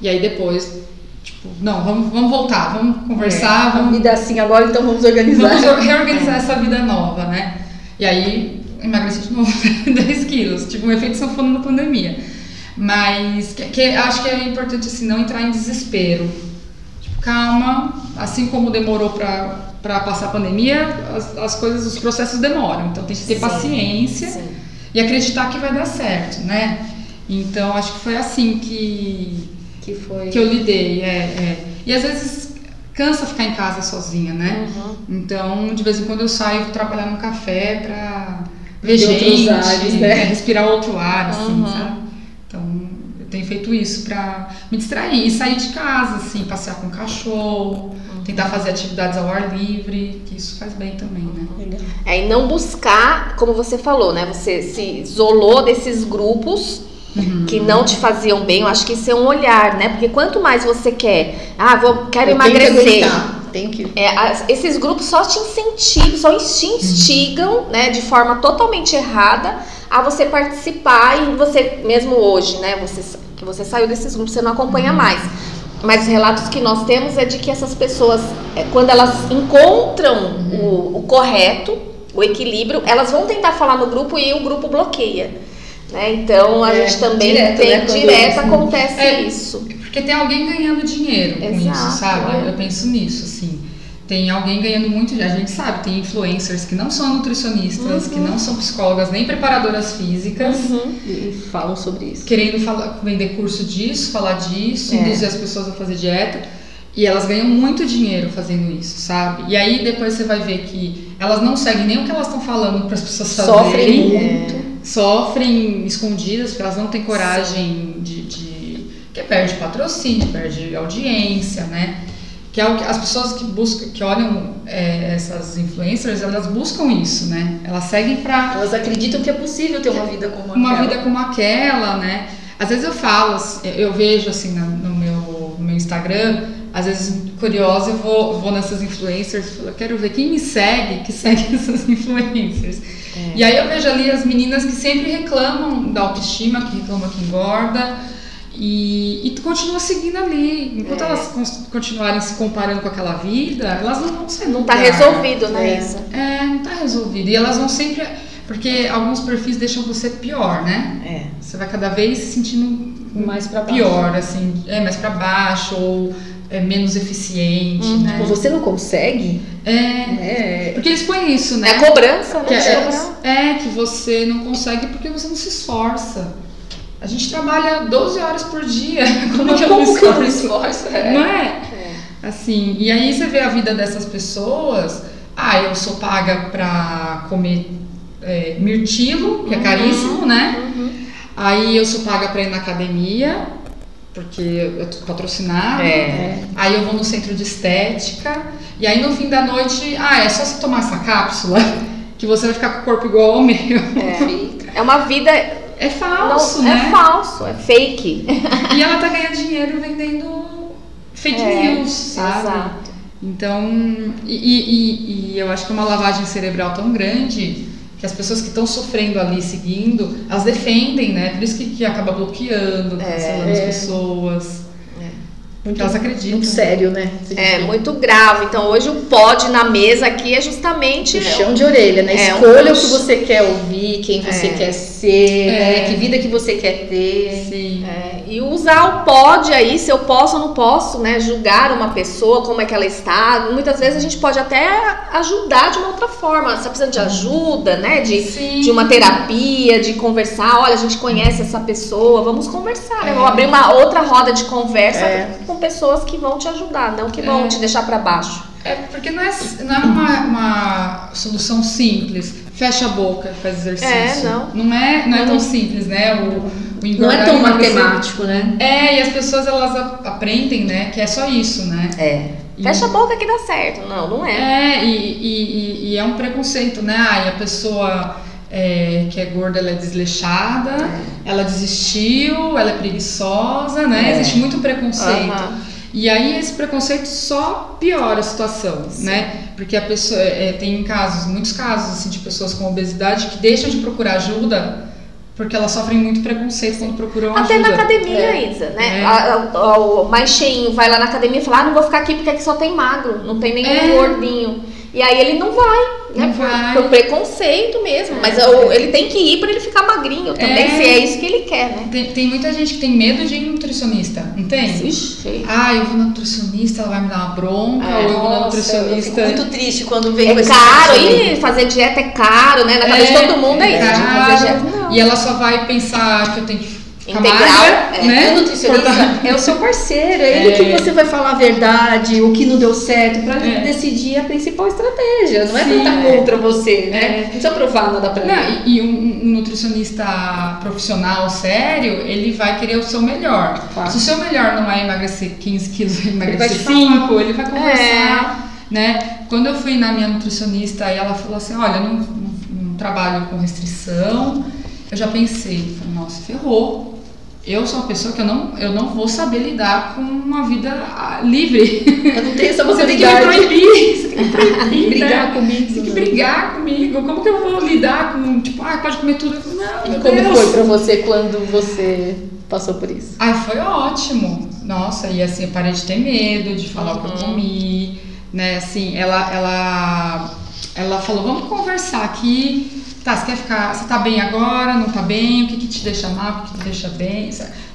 E aí depois, tipo, não, vamos, vamos voltar, vamos conversar. É, vamos... vida assim agora, então vamos organizar. Vamos reorganizar é. essa vida nova, né? E aí emagreci de novo <laughs> 10 quilos, tipo um efeito sanfona na pandemia. Mas que, que, acho que é importante assim, não entrar em desespero. Tipo, calma, assim como demorou para para passar a pandemia, as, as coisas, os processos demoram. Então tem que ter sim, paciência sim. e acreditar que vai dar certo, né? Então acho que foi assim que que foi. Que eu lidei, é, é. E às vezes cansa ficar em casa sozinha, né? Uhum. Então, de vez em quando eu saio trabalhar no café pra ver gente, ares, né? respirar outro ar, assim, uhum. sabe? Então, eu tenho feito isso pra me distrair e sair de casa, assim, passear com o cachorro, uhum. tentar fazer atividades ao ar livre, que isso faz bem também, né? Legal. É, e não buscar, como você falou, né? Você se isolou desses grupos Uhum. que não te faziam bem. Eu acho que isso é um olhar, né? Porque quanto mais você quer, ah, vou, quero eu emagrecer. Tem que... É, esses grupos só te incentivam, só te instigam, uhum. né, de forma totalmente errada a você participar e você mesmo hoje, né, você que você saiu desses grupos, você não acompanha uhum. mais. Mas os relatos que nós temos é de que essas pessoas, é, quando elas encontram o, o correto, o equilíbrio, elas vão tentar falar no grupo e o grupo bloqueia. Né? Então a é, gente também direto, tem né? direto acontece é, isso. Porque tem alguém ganhando dinheiro com Exato, isso, sabe? É. Eu penso nisso, assim. Tem alguém ganhando muito dinheiro. A gente sabe, tem influencers que não são nutricionistas, uhum. que não são psicólogas, nem preparadoras físicas. Uhum. E falam sobre isso. Querendo falar, vender curso disso, falar disso, é. induzir as pessoas a fazer dieta. E elas ganham muito dinheiro fazendo isso, sabe? E aí depois você vai ver que elas não seguem nem o que elas estão falando para as pessoas fazerem. Sofrem muito sofrem escondidas porque elas não têm coragem de, de, que perde patrocínio, perde audiência, né? Que é o que as pessoas que buscam, que olham é, essas influencers, elas buscam isso, né? Elas seguem para elas acreditam que é possível ter uma vida como uma aquela. vida como aquela, né? Às vezes eu falo, assim, eu vejo assim no meu, no meu Instagram, às vezes curiosa, eu vou, vou nessas influencers, eu quero ver quem me segue, que segue <laughs> essas influencers. É. E aí eu vejo ali as meninas que sempre reclamam da autoestima, que reclamam que engorda. E, e continuam seguindo ali. Enquanto é. elas continuarem se comparando com aquela vida, elas não vão ser Não está resolvido, né, é. isso? É, não está resolvido. E elas vão sempre. Porque alguns perfis deixam você pior, né? É. Você vai cada vez se sentindo mais para pior, assim, é mais para baixo ou é menos eficiente, uhum. né? Você não consegue? É, é. Porque eles põem isso, né? É cobrança, né? Que é, é, que você não consegue porque você não se esforça. A gente trabalha 12 horas por dia. <laughs> Como, que eu não me esforço? É. Não é? é? Assim, e aí você vê a vida dessas pessoas. Ah, eu sou paga pra comer é, mirtilo, que é uhum. caríssimo, né? Uhum. Aí eu sou paga pra ir na academia porque eu tô patrocinada. É. Aí eu vou no centro de estética. E aí no fim da noite, ah, é só você tomar essa cápsula <laughs> que você vai ficar com o corpo igual ao meu. É, <laughs> é uma vida. É falso, não, né? É falso, é fake. <laughs> E ela tá ganhando dinheiro vendendo fake é, news, sabe? Exato. Então, e, e, e eu acho que é uma lavagem cerebral tão grande que as pessoas que estão sofrendo ali, seguindo, elas defendem, né? Por isso que, que acaba bloqueando, cancelando é, as pessoas. Muito, elas acreditam. Muito sério, né? É, muito grave. Então, hoje o pod na mesa aqui é justamente... O chão de orelha, né? É, Escolha um... o que você quer ouvir, quem você é. quer ser, né? É. que vida que você quer ter. Sim. É, e usar o pode aí, se eu posso ou não posso, né? Julgar uma pessoa, como é que ela está. Muitas vezes a gente pode até ajudar de uma outra forma. Você tá precisando de ajuda, né? De, de uma terapia, de conversar. Olha, a gente conhece essa pessoa, vamos conversar. Né? Vamos abrir uma outra roda de conversa É. com pessoas que vão te ajudar, não que vão É. te deixar para baixo. É porque não é, não é uma, uma solução simples. Fecha a boca, faz exercício. É, não. Não é, não é tão simples, né? O, o Não é tão e matemático, né? É, e as pessoas elas aprendem, né? Que é só isso, né? É. E- Fecha a boca que dá certo. Não, não é. É, e, e, e- e é um preconceito, né? Ai, a pessoa é, que é gorda, ela é desleixada, ela desistiu, ela é preguiçosa, né? É. Existe muito preconceito. Aham. E aí esse preconceito só piora a situação, né? Porque a pessoa é, tem casos, muitos casos assim de pessoas com obesidade que deixam de procurar ajuda porque elas sofrem muito preconceito quando procuram Até ajuda. na academia, É. Isa, né? É. A- a- o mais cheinho vai lá na academia e fala: ah, não vou ficar aqui porque aqui só tem magro, não tem nenhum É. gordinho. E aí ele não vai, né? Não por, vai. por preconceito mesmo. Mas o- ele tem que ir pra ele ficar magrinho também, É. se é isso que ele quer, né? Tem, tem muita gente que tem medo de ir no nutricionista, não tem? Ixi. Ah, eu vou na nutricionista, ela vai me dar uma bronca, É. ou eu vou na Nossa, eu fico nutricionista. muito triste quando vem com É esse caro, pensamento. e fazer dieta é caro, né? Na cabeça de todo mundo é isso. de caro, fazer dieta, não. E ela só vai pensar que eu tenho que Integral, magra, é. né? O nutricionista é o seu parceiro, é ele É. que você vai falar a verdade, o que não deu certo, pra É. decidir a principal estratégia. Não é Sim, é. contra você, né? É. Não precisa provar nada pra ele. E um, um nutricionista profissional sério, ele vai querer o seu melhor. Claro. Se o seu melhor não é emagrecer 15 quilos, emagrecer te 5, ele vai É. conversar, né? Quando eu fui na minha nutricionista e ela falou assim, olha, não, não- não trabalho com restrição, eu já pensei, falei, nossa, ferrou. Eu sou uma pessoa que eu não, eu não vou saber lidar com uma vida ah, livre. Eu não tenho essa <laughs> Você tem que me proibir, você tem que proibir, brigar né? comigo. Você tem que brigar comigo. Como que eu vou lidar com, tipo, ah, pode comer tudo? Não, E como Deus. foi pra você quando você passou por isso? Ai, foi ótimo. Nossa, e assim, eu parei de ter medo de falar o que eu Uhum. comi, né? Assim, ela, ela, ela falou, vamos conversar aqui. Tá, você quer ficar, você tá bem agora, não tá bem? O que que te deixa mal, o que que te deixa bem?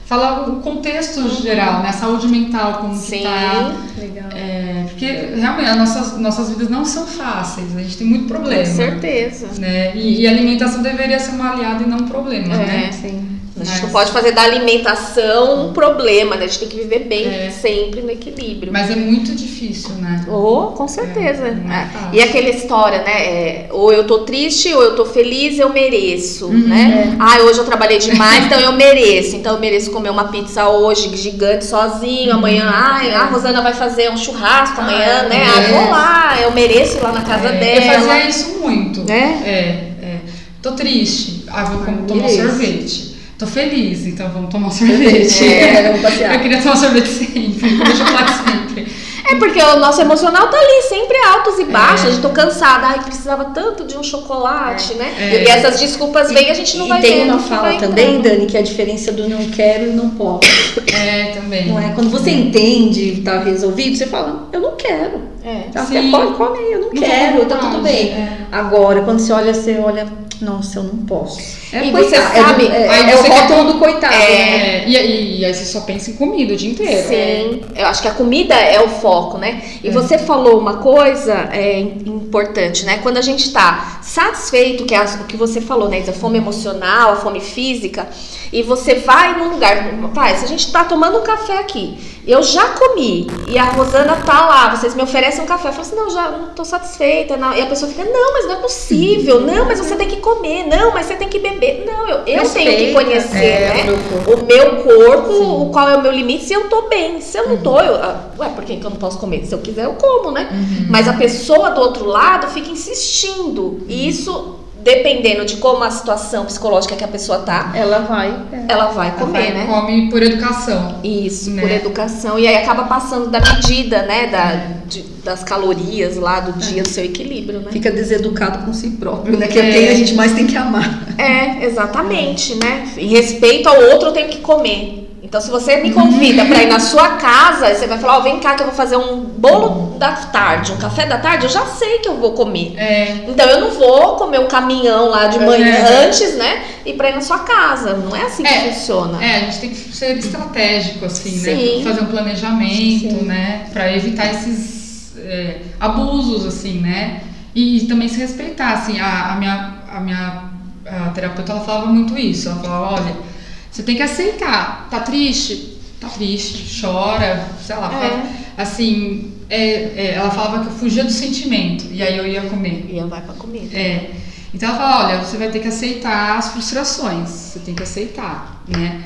Falar o contexto geral, né? Saúde mental, como Uhum. Sim. que tá. Legal. É, porque realmente as nossas, nossas vidas não são fáceis, a gente tem muito problema. Com certeza. Né? E, e alimentação deveria ser uma aliada e não um problema, É. né? Sim. A gente Mas- não pode fazer da alimentação um problema, né? A gente tem que viver bem É. sempre no equilíbrio. Mas é muito difícil, né? Oh, com certeza. É, é É. fácil. E aquela história, né? é, ou eu tô triste, ou eu tô feliz, eu mereço, Uhum. né? Ah, hoje eu trabalhei <laughs> demais, então eu mereço. Então eu mereço comer uma pizza hoje gigante sozinho. Amanhã, ai, a Rosana vai fazer um churrasco Ah, amanhã, né? Ah, vou lá, eu mereço lá na casa É, dela. Eu fazia isso muito. Né? É, é. Tô triste. Ah, vou tomar um sorvete. Tô feliz, então vamos tomar um sorvete. <laughs> É, vamos passear. Eu queria tomar sorvete sempre, comer chocolate sempre. É porque o nosso emocional tá ali, sempre altos e baixos. É. A gente tô cansada, ai, precisava tanto de um chocolate, né? É. E essas desculpas vêm, a gente não e vai tem vendo uma fala também, entrando. Dani, que é a diferença do não quero e não posso. É, também. Não é? Quando você entende, tá resolvido, você fala, eu não quero. É. Tá, Sim. você pode, come aí, eu não, Não quero, tá tudo bem. é. Agora, quando você olha, você olha, nossa, eu não posso. E coitado, você é sabe- é, Aí é o você quer rótulo com- do coitado, né? É, e, e, e aí você só pensa em comida o dia inteiro. Sim, eu acho que a comida é o foco, né? E É. você falou uma coisa é, importante, né? Quando a gente tá satisfeito, que é o que você falou, né? A fome emocional, a fome física, e você vai num lugar, pai, se a gente tá tomando um café aqui, eu já comi, e a Rosana tá lá, vocês me oferecem um café, eu falo assim, não, já não tô satisfeita, não. e a pessoa fica, não, mas não é possível, não, mas você tem que comer, não, mas você tem que beber, não, eu, eu tenho que Respeita, conhecer, é, né? o meu corpo. o qual é o meu limite, se eu tô bem. Se eu não tô, eu, ah, ué, por que, que eu não posso comer? Se eu quiser, eu como, né? Mas a pessoa do outro lado fica insistindo. E isso, dependendo de como a situação psicológica que a pessoa tá, Ela vai. ela vai Ela comer, vai- né? Come por educação. Isso, Né? por educação. E aí acaba passando da medida, né? Da, de- das calorias lá do dia, do seu equilíbrio, né? Fica deseducado com si próprio, né? Que É. é quem a gente mais tem que amar. É, exatamente, né? Em respeito ao outro, eu tenho que comer. Então, se você me convida pra ir na sua casa, você vai falar, ó, vem cá que eu vou fazer um bolo da tarde, um café da tarde, eu já sei que eu vou comer. É, Então, eu não vou comer um caminhão lá de manhã é. antes, né? E para ir na sua casa. Não é assim que é, funciona. É, a gente tem que ser estratégico, assim, né? Sim. né? Fazer um planejamento, Sim. né? Para evitar esses é, abusos, assim, né? E, e, também se respeitar, assim. A, a minha, a minha a terapeuta, ela falava muito isso. Ela falava, olha, você tem que aceitar. Tá triste? Tá triste. Chora, sei lá. É. Faz, assim, é, é, ela falava que eu fugia do sentimento e aí eu ia comer. Ia vai pra comer. É. Então ela fala, olha, você vai ter que aceitar as frustrações, você tem que aceitar, né?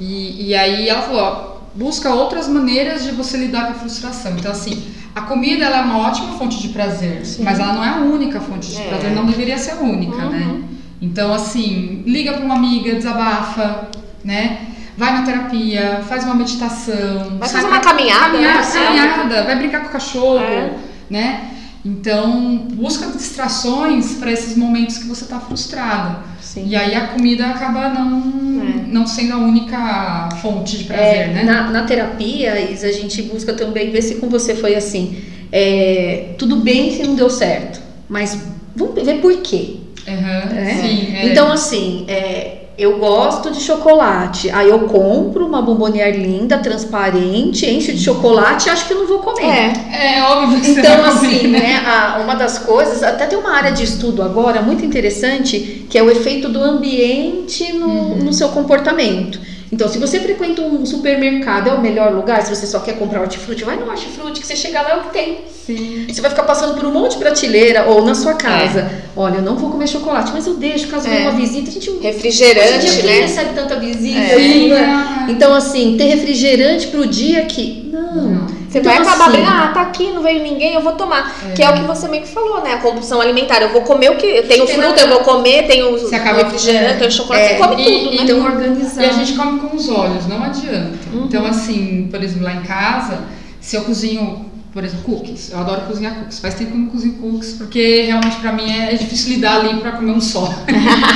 E, e aí ela falou, ó, busca outras maneiras de você lidar com a frustração. Então assim, a comida ela é uma ótima fonte de prazer, Sim. mas ela não é a única fonte de é. prazer, não deveria ser a única, né? uhum. né? Então assim, liga para uma amiga, desabafa, né? vai na terapia, faz uma meditação. Vai fazer uma caminhada, caminhada, né? caminhada, vai brincar com o cachorro, é. né? Então, busca distrações para esses momentos que você está frustrada. Sim. E aí a comida acaba não, é. não sendo a única fonte de prazer, é, né? Na, na terapia, Isa, a gente busca também ver se com você foi assim. É, tudo bem se não deu certo, mas vamos ver por quê. Uhum, sim, é. então, assim, é, eu gosto de chocolate. Aí eu compro uma bombonier linda, transparente, encho de chocolate e acho que eu não vou comer. É, é óbvio que Então, assim, comer. né, a, uma das coisas, até tem uma área de estudo agora muito interessante, que é o efeito do ambiente no, uhum. no seu comportamento. Então, se você frequenta um supermercado, é o melhor lugar. Se você só quer comprar hortifruti, vai no hortifruti, que você chega lá é o que tem. Sim. Você vai ficar passando por um monte de prateleira ou na sua casa. É. Olha, eu não vou comer chocolate, mas eu deixo caso venha é. uma visita. A gente, refrigerante, hoje né? Quem recebe tanta visita? É. Então, assim, ter refrigerante pro dia que. Não. não. Você então, vai acabar assim, abrindo, ah, tá aqui, não veio ninguém, eu vou tomar. É. Que é o que você meio que falou, né? A compulsão alimentar. Eu vou comer o que. Eu tenho fruta, eu vou comer, tenho você acaba refrigerante, tenho chocolate, é. você come e, tudo, né? Então, organizar. E a gente come com os olhos, não adianta. Uhum. Então, assim, por exemplo, lá em casa, se eu cozinho por exemplo, cookies. Eu adoro cozinhar cookies. Faz tempo que eu não cozinho cookies, porque realmente para mim é difícil lidar ali para comer um só.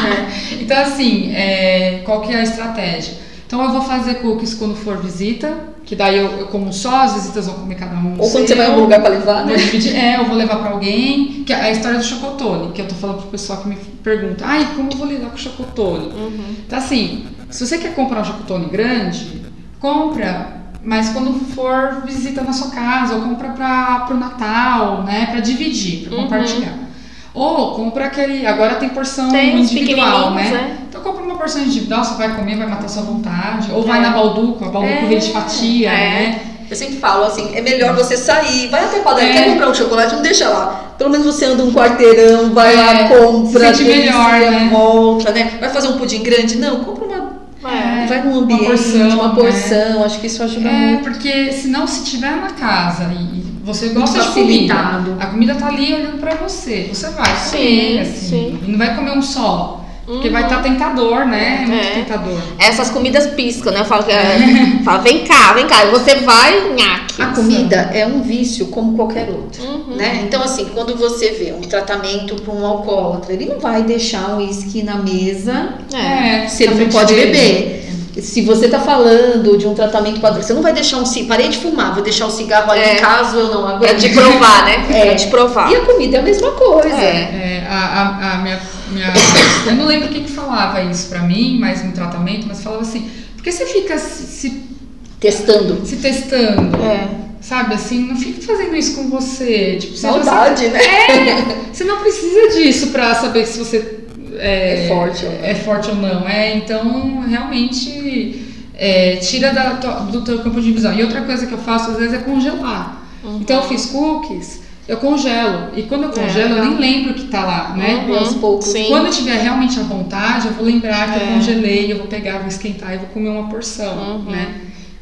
<laughs> então, assim, é, qual que é a estratégia? Então, eu vou fazer cookies quando for visita, que daí eu, eu como só, as visitas vão comer cada um. Ou quando você vai a algum lugar para levar, né? é, eu vou levar para alguém. Que é a história do chocotone, que eu tô falando pro pessoal que me pergunta, ai, como eu vou lidar com o chocotone? Uhum. Então, assim, se você quer comprar um chocotone grande, compra mas quando for visita na sua casa, ou compra para o Natal, né? Para dividir, para uhum. compartilhar. Ou compra aquele. Agora tem porção tem individual, né? É. Então compra porção individual, você vai comer, vai matar sua vontade. Ou é. vai na Balduco, a Balduco é. vende fatia, é. né? Eu sempre falo assim, é melhor você sair, vai até padaria, é. quer comprar um chocolate, não deixa lá. Pelo menos você anda um quarteirão, vai lá, é. compra, Sente melhor, né? volta, né? Vai fazer um pudim grande? Não, compra uma é, vai num ambiente, uma porção, uma porção né? acho que isso ajuda é, muito. porque senão se tiver na casa e você gosta de comida, a comida tá ali olhando pra você, você vai sim, comer, assim, sim. e não vai comer um só. Porque uhum. vai estar tá tentador, né? É muito é. tentador. Essas comidas piscam, né? Eu falo, é, <laughs> falo, vem cá, vem cá. Você vai, nhaque. A comida é um vício como qualquer outro, uhum. né? Então, assim, quando você vê um tratamento para um alcoólatra, ele não vai deixar um uísque na mesa é, se ele não pode beber se você está falando de um tratamento padrão, você não vai deixar um cigarro, parei de fumar, vou deixar o cigarro ali é. caso eu não aguente. É de provar, né? <laughs> É. é de provar. E a comida é a mesma coisa. É, é a, a, a minha, minha, eu não lembro quem que falava isso para mim, mas no tratamento, mas falava assim, porque você fica se, se testando, se testando, é. sabe assim, não fica fazendo isso com você, tipo, saudade, né? É, você não precisa disso para saber se você é, é forte, ou é forte ou não. É, então, realmente é, tira da, do teu campo de visão. E outra coisa que eu faço às vezes é congelar. Uhum. Então eu fiz cookies, eu congelo. E quando eu é, congelo, é, eu nem lembro que tá lá, né? Uhum, aos poucos. Sim. Quando eu tiver realmente à vontade, eu vou lembrar que eu é. congelei, eu vou pegar, vou esquentar e vou comer uma porção, uhum. né?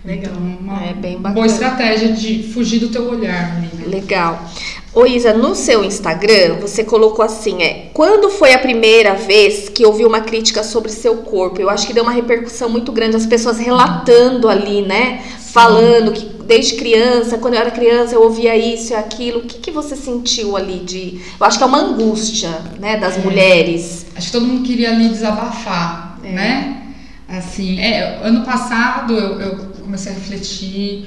Legal. Então, uma é bem bacana. boa estratégia de fugir do teu olhar. Né? Legal. Ô Isa, no seu Instagram, você colocou assim, é, quando foi a primeira vez que ouviu uma crítica sobre seu corpo? Eu acho que deu uma repercussão muito grande, as pessoas relatando ali, né? Sim. Falando que desde criança, quando eu era criança, eu ouvia isso e aquilo. O que, que você sentiu ali de... Eu acho que é uma angústia, né, das é. mulheres. Acho que todo mundo queria ali desabafar, é. né? Assim, é, ano passado eu, eu comecei a refletir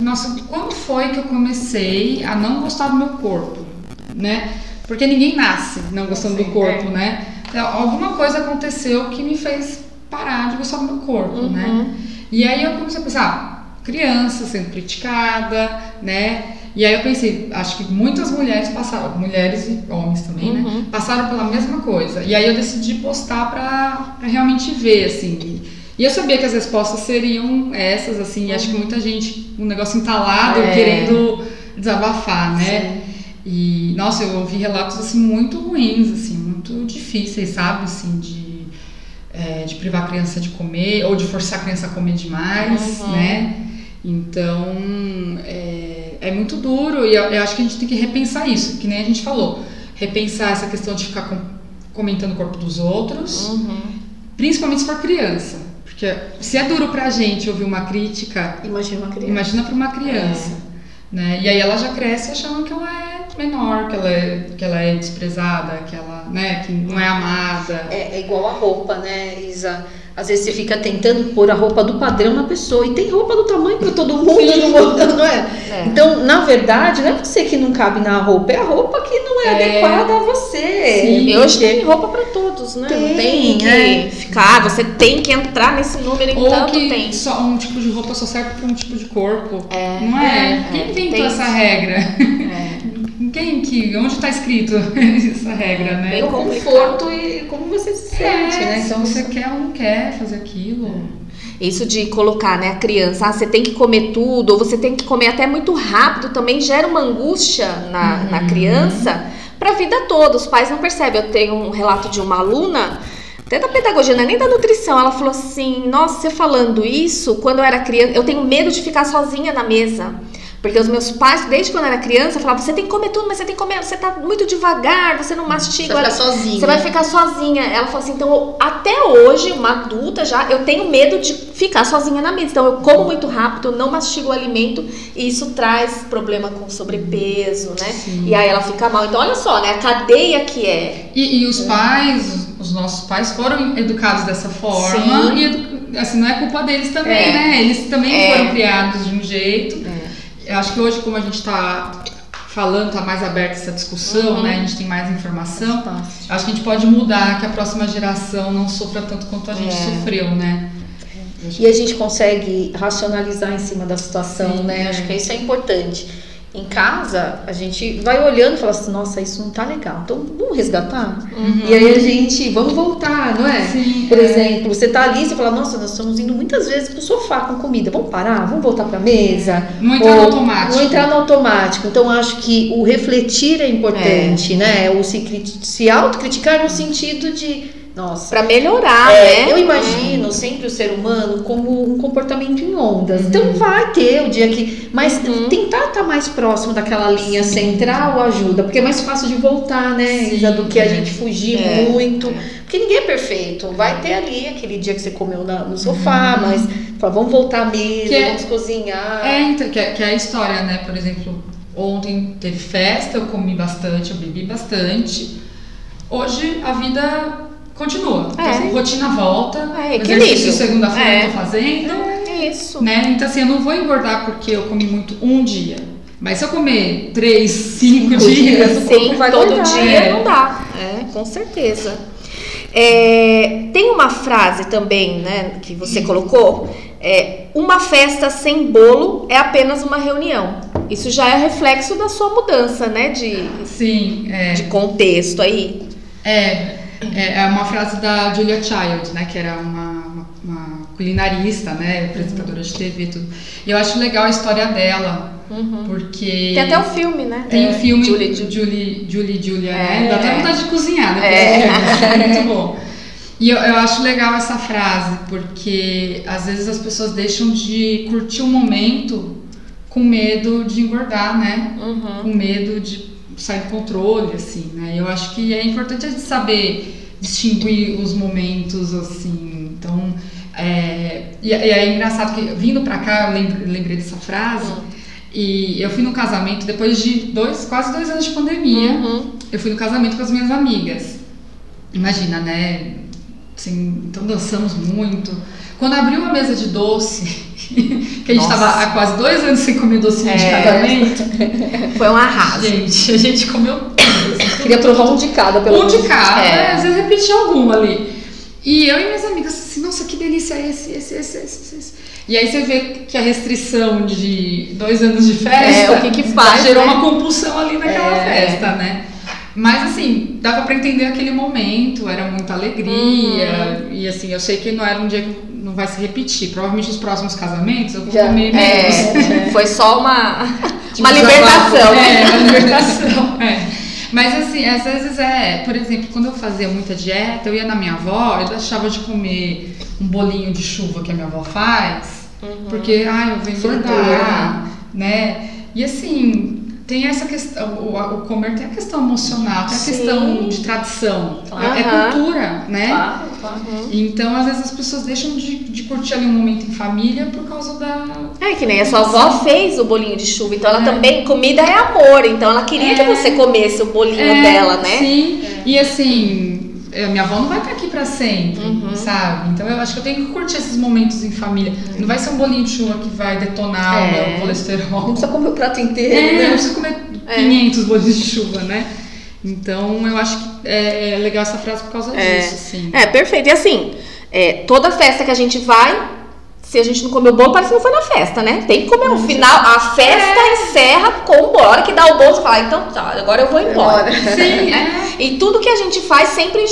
nossa, quando foi que eu comecei a não gostar do meu corpo, né? Porque ninguém nasce não gostando Sim, do corpo, é. né? Então, alguma coisa aconteceu que me fez parar de gostar do meu corpo, né? Uhum. E aí eu comecei a pensar, criança sendo criticada, né? E aí eu pensei, acho que muitas mulheres passaram, mulheres e homens também, Uhum. né? Passaram pela mesma coisa. E aí eu decidi postar pra, pra realmente ver, assim. E eu sabia que as respostas seriam essas, assim, e acho que muita gente, um negócio entalado, É. querendo desabafar, né? E, nossa, eu ouvi relatos, assim, muito ruins, assim, muito difíceis, sabe? Assim, de, é, de privar a criança de comer, ou de forçar a criança a comer demais, Uhum. né? Então, é, é muito duro e eu, eu acho que a gente tem que repensar isso, que nem a gente falou. Repensar essa questão de ficar com- comentando o corpo dos outros, Uhum. principalmente se for criança. Porque se é duro pra gente ouvir uma crítica, Imagina uma criança. imagina pra uma criança. Né? E aí ela já cresce achando que ela é menor, que ela é, que ela é desprezada, que ela né, que não é amada. É, é igual a roupa, né, Isa? Às vezes você fica tentando pôr a roupa do padrão na pessoa e tem roupa do tamanho para todo mundo, não, <laughs> não é? É. Então, na verdade, não é você que não cabe na roupa, é a roupa que não é, É. adequada a você. Sim. E hoje Porque- tem roupa pra todos, né? Tem, não tem que é. ficar, você tem que entrar nesse número, Ou entanto que tem. só um tipo de roupa só serve para um tipo de corpo. É, não é? é, Quem é, inventou tem essa isso. regra? É. <laughs> Quem que? Onde está escrito <laughs> essa regra, né? É o conforto e como você se sente, É, né? se Então, você quer ou não quer fazer aquilo. Isso de colocar, né, a criança, ah, você tem que comer tudo, ou você tem que comer até muito rápido, também gera uma angústia na, na criança para a vida toda. Os pais não percebem. Eu tenho um relato de uma aluna, até da pedagogia, não é nem da nutrição. Ela falou assim: Nossa, você falando isso, quando eu era criança, eu tenho medo de ficar sozinha na mesa. Porque os meus pais, desde quando eu era criança, falavam: você tem que comer tudo, mas você tem que comer, você tá muito devagar, você não mastiga. Você vai ficar sozinha. Você vai ficar sozinha. Ela falou assim: então, até hoje, uma adulta já, eu tenho medo de ficar sozinha na mesa. Então, eu como muito rápido, não mastigo o alimento, e isso traz problema com sobrepeso, né? Sim. E aí ela fica mal. Então, olha só, né? A cadeia que é. E, e os pais, os, os nossos pais foram educados dessa forma Sim. e assim, não é culpa deles também, É. né? Eles também É. foram criados de um jeito. Eu acho que hoje, como a gente está falando, tá mais aberta essa discussão, Uhum. né? A gente tem mais informação. Fantástico. Acho que a gente pode mudar, que a próxima geração não sofra tanto quanto a gente É. sofreu, né? E a gente consegue racionalizar em cima da situação, Sim, né? é. Acho que isso é importante. Em casa, a gente vai olhando e fala assim, nossa, isso não tá legal. Então, vamos resgatar? E aí a gente, vamos voltar, não é? Sim, Por é. exemplo, você tá ali, você fala, nossa, nós estamos indo muitas vezes pro sofá com comida. Vamos parar? Vamos voltar pra mesa? Não entrar no automático. Não entrar no automático. Então, acho que o refletir é importante, né? O se, se autocriticar no sentido de, nossa, Pra melhorar, é, né? eu imagino sempre o ser humano como um comportamento em ondas. Uhum. Então vai ter o dia que. Mas Uhum. tentar estar mais próximo daquela linha central ajuda, porque é mais fácil de voltar, né, Sim, Isa, do que a é. gente fugir É, muito. Porque ninguém é perfeito. Vai ter ali aquele dia que você comeu na- no sofá, mas fala, vamos voltar Uhum. Que é- vamos cozinhar. É, então, que, é, que é a história, né? Por exemplo, ontem teve festa, eu comi bastante, eu bebi bastante. Hoje a vida continua. É. Então, rotina volta. É, exercício segunda-feira É. eu tô fazendo. É isso. Né? Então assim, eu não vou engordar porque eu comi muito um dia. Mas se eu comer três, cinco, Cinco dias, dias. o corpo Sim, vai todo dia é. não dá. É, com certeza. É, tem uma frase também, né, que você colocou. É, uma festa sem bolo é apenas uma reunião. Isso já é reflexo da sua mudança, né, de, Sim, é. de contexto aí. É, é, é uma frase da Julia Child, né? Que era uma, uma, uma culinarista, né? Apresentadora de TV e tudo. E eu acho legal a história dela, porque... Tem até o filme, né? Tem o É, filme Julie, Julie, Julie. Julia, É. né? Dá até vontade de cozinhar depois É. do filme. É muito bom. E eu, eu acho legal essa frase, porque às vezes as pessoas deixam de curtir o momento com medo de engordar, né? Uhum. com medo de sair do controle, assim, né? Eu acho que é importante a gente saber distinguir os momentos, assim. Então, é, e, e é engraçado que vindo pra cá eu lembro- lembrei dessa frase. E eu fui no casamento depois de dois, quase dois anos de pandemia. Uhum. Eu fui no casamento com as minhas amigas. Imagina, né? Assim, então dançamos muito. Quando abriu a mesa de doce, <laughs> que a gente Nossa. tava há quase dois anos sem comer docinho de É. casamento, <laughs> Foi um arraso. Gente, a gente comeu tudo, assim, queria provar um de cada, pelo Um de menos. cada, É. né? às vezes repetir alguma ali. E eu e minhas amigas assim, nossa, que delícia esse, esse, esse, esse, esse. E aí você vê que a restrição de dois anos de festa É, o que que <laughs> faz, gerou né? uma compulsão ali naquela É. festa, né? Mas assim, dava pra entender aquele momento, era muita alegria. Uhum. E assim, eu sei que não era um dia que não vai se repetir. Provavelmente os próximos casamentos eu vou Já. comer menos. É, <laughs> foi só uma, Tipo, <laughs> uma libertação. É, uma libertação. <laughs> é. Mas assim, às vezes é, por exemplo, quando eu fazia muita dieta, eu ia na minha avó, eu deixava de comer um bolinho de chuva que a minha avó faz, porque, ah, eu vou engordar, né? E assim, tem essa questão, o, o comer tem a questão emocional, tem a Sim. questão de tradição, é, é Aham. cultura, né? Claro, claro. Então, às vezes as pessoas deixam de, de curtir ali um momento em família por causa da, É que nem a sua avó fez o bolinho de chuva, então ela É. também, comida é amor, então ela queria que É. você comesse o bolinho É, dela, né? Sim. E assim, minha avó não vai estar aqui pra sempre, Uhum. sabe? Então eu acho que eu tenho que curtir esses momentos em família. Não vai ser um bolinho de chuva que vai detonar É. o meu Não colesterol. precisa comer o prato inteiro, É, eu né? preciso comer 500 bolinhos de chuva, né? Então eu acho que é, é legal essa frase por causa É. disso, assim. É, perfeito. E assim, é, toda festa que a gente vai, se a gente não comer o bolo, parece que não foi na festa, né? Tem que comer no final. A festa encerra com o bolo. A hora que dá o bolo, você fala, "Ah, então tá, agora eu vou embora. <laughs> Sim, é. E tudo que a gente faz sempre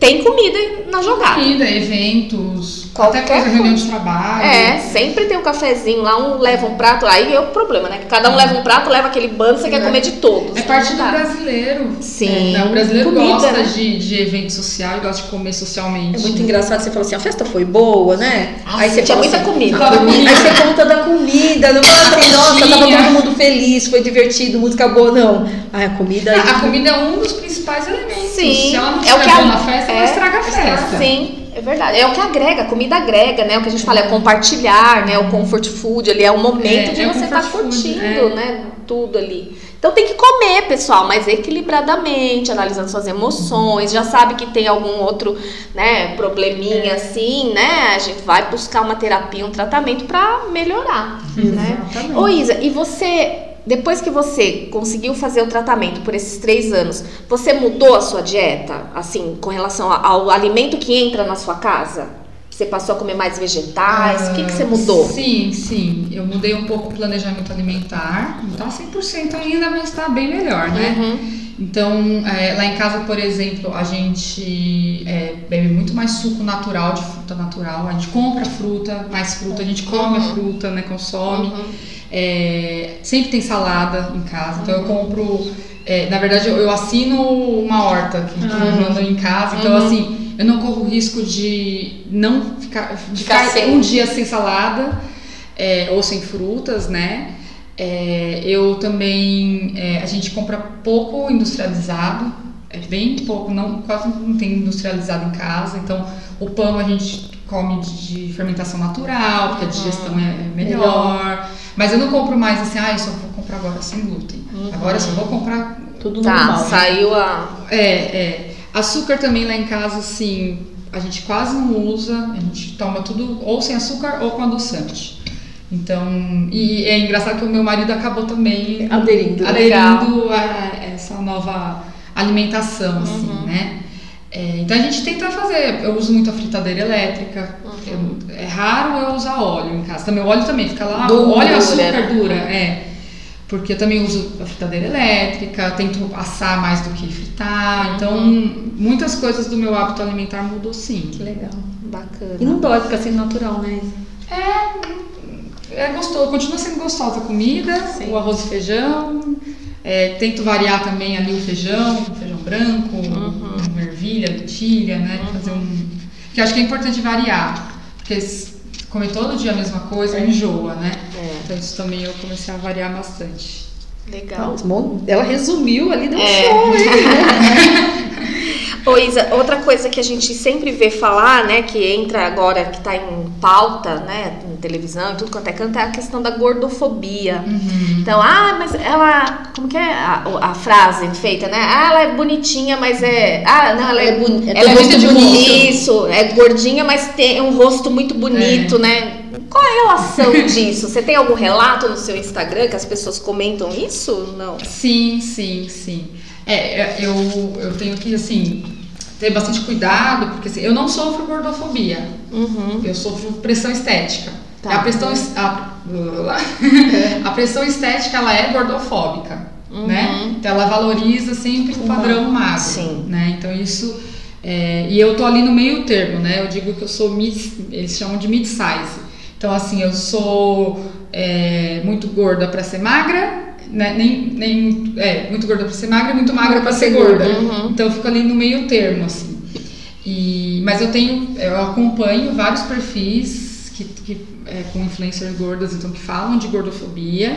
tem comida na jogada. Comida, eventos, Qualquer até coisa, coisa. reunião de trabalho. É, sempre tem um cafezinho lá, um leva um prato, aí é o problema, né? Que cada um leva um prato, leva aquele bando, você quer comer de todos. É parte do Não brasileiro. Sim. né? O brasileiro Comida, gosta né? de, de evento social e gosta de comer socialmente. É muito engraçado, você fala assim, a festa foi boa, né? Aí você tinha muita assim, comida. Comida. Aí você conta da comida, não fala assim, nossa, tava todo mundo feliz, foi divertido, música boa, não. Ah, a comida aí. A comida é um dos principais elementos. Sim, Se ela não é o que a- na festa, ela é, estraga a festa. Sim, é verdade. É o que agrega, a comida agrega, né? O que a gente fala é compartilhar, né? O comfort food ali é o momento É, de é você estar food, curtindo, é. né? Tudo ali. Então tem que comer, pessoal, mas equilibradamente, analisando suas emoções. Já sabe que tem algum outro, né, probleminha assim, né? A gente vai buscar uma terapia, um tratamento pra melhorar, né? Exatamente. Ô Isa, e você, depois que você conseguiu fazer o tratamento por esses três anos, você mudou a sua dieta, assim, com relação ao alimento que entra na sua casa? Você passou a comer mais vegetais? o que, que você mudou? Sim, sim. Eu mudei um pouco o planejamento alimentar. Não tá 100% ainda, mas tá bem melhor, né? Uhum. Então, é, lá em casa, por exemplo, a gente é, bebe muito mais suco natural, de fruta natural. A gente compra fruta, mais fruta, a gente come a Uhum. fruta, né? Consome. Uhum. É, sempre tem salada em casa, então eu compro. é, na verdade, eu, eu assino uma horta que, que me mandam em casa, então Uhum. assim, eu não corro risco de não ficar, de Ficar ficar sem. um dia sem salada é, ou sem frutas, né? É, eu também. é, a gente compra pouco industrializado, é bem pouco, não, quase não tem industrializado em casa, então o pão a gente come de, de fermentação natural, porque a digestão é, é melhor. Mas eu não compro mais assim, ah, eu só vou comprar agora sem glúten. Agora eu só vou comprar. Tudo Tá, normal. saiu a. É, é. Açúcar também lá em casa, assim, a gente quase não usa, a gente toma tudo ou sem açúcar ou com adoçante. Então, e é engraçado que o meu marido acabou também Aderindo. aderindo a essa nova alimentação, assim, né? É, então a gente tenta fazer. Eu uso muito a fritadeira elétrica. Eu- é raro eu usar óleo em casa. Também o óleo também fica lá. Dura, óleo e açúcar né? dura, é. Porque eu também uso a fritadeira elétrica, tento assar mais do que fritar. Então, muitas coisas do meu hábito alimentar mudou sim. Que legal. Bacana. E não dói ficar sendo natural, né? É gostoso, continua sendo gostosa a comida, Sim. o arroz e feijão. É, tento variar também ali o feijão, o feijão branco, Uhum. Ervilha, lentilha, né? Fazer um. Que eu acho que é importante variar. Porque comer todo dia a mesma coisa enjoa, né? É, Então isso também eu comecei a variar bastante. legal. Nossa, ela resumiu ali, deu um É. show, hein? <laughs> Ô Isa, outra coisa que a gente sempre vê falar, né, que entra agora, que tá em pauta, né, em televisão e tudo quanto é canto, é a questão da gordofobia. Então, ah, mas ela, como que é a, a frase feita, né? Ah, ela é bonitinha, mas é, ah, não, ela é, É boni- é ela é muito bonita. Isso, é gordinha, mas tem um rosto muito bonito, né? Qual a relação <laughs> disso? Você tem algum relato no seu Instagram que as pessoas comentam isso? Não. Sim, sim, sim. É, é, eu, eu tenho que, assim, ter bastante cuidado, porque assim, eu não sofro gordofobia. Uhum. Eu sofro pressão estética. Tá. A, pressão, es- a, <laughs> a pressão estética, ela é gordofóbica, né? Então, ela valoriza sempre o padrão magro, Sim. né? Então, isso... é, e eu tô ali no meio termo, né? Eu digo que eu sou mid, eles chamam de mid-size. Então, assim, eu sou é, muito gorda para ser magra, né? nem, nem é, muito gorda para ser magra, muito magra para ser gorda. Uhum. Então, eu fico ali no meio termo, assim. E, mas eu tenho, eu acompanho vários perfis que, que, é, com influencers gordas, então que falam de gordofobia.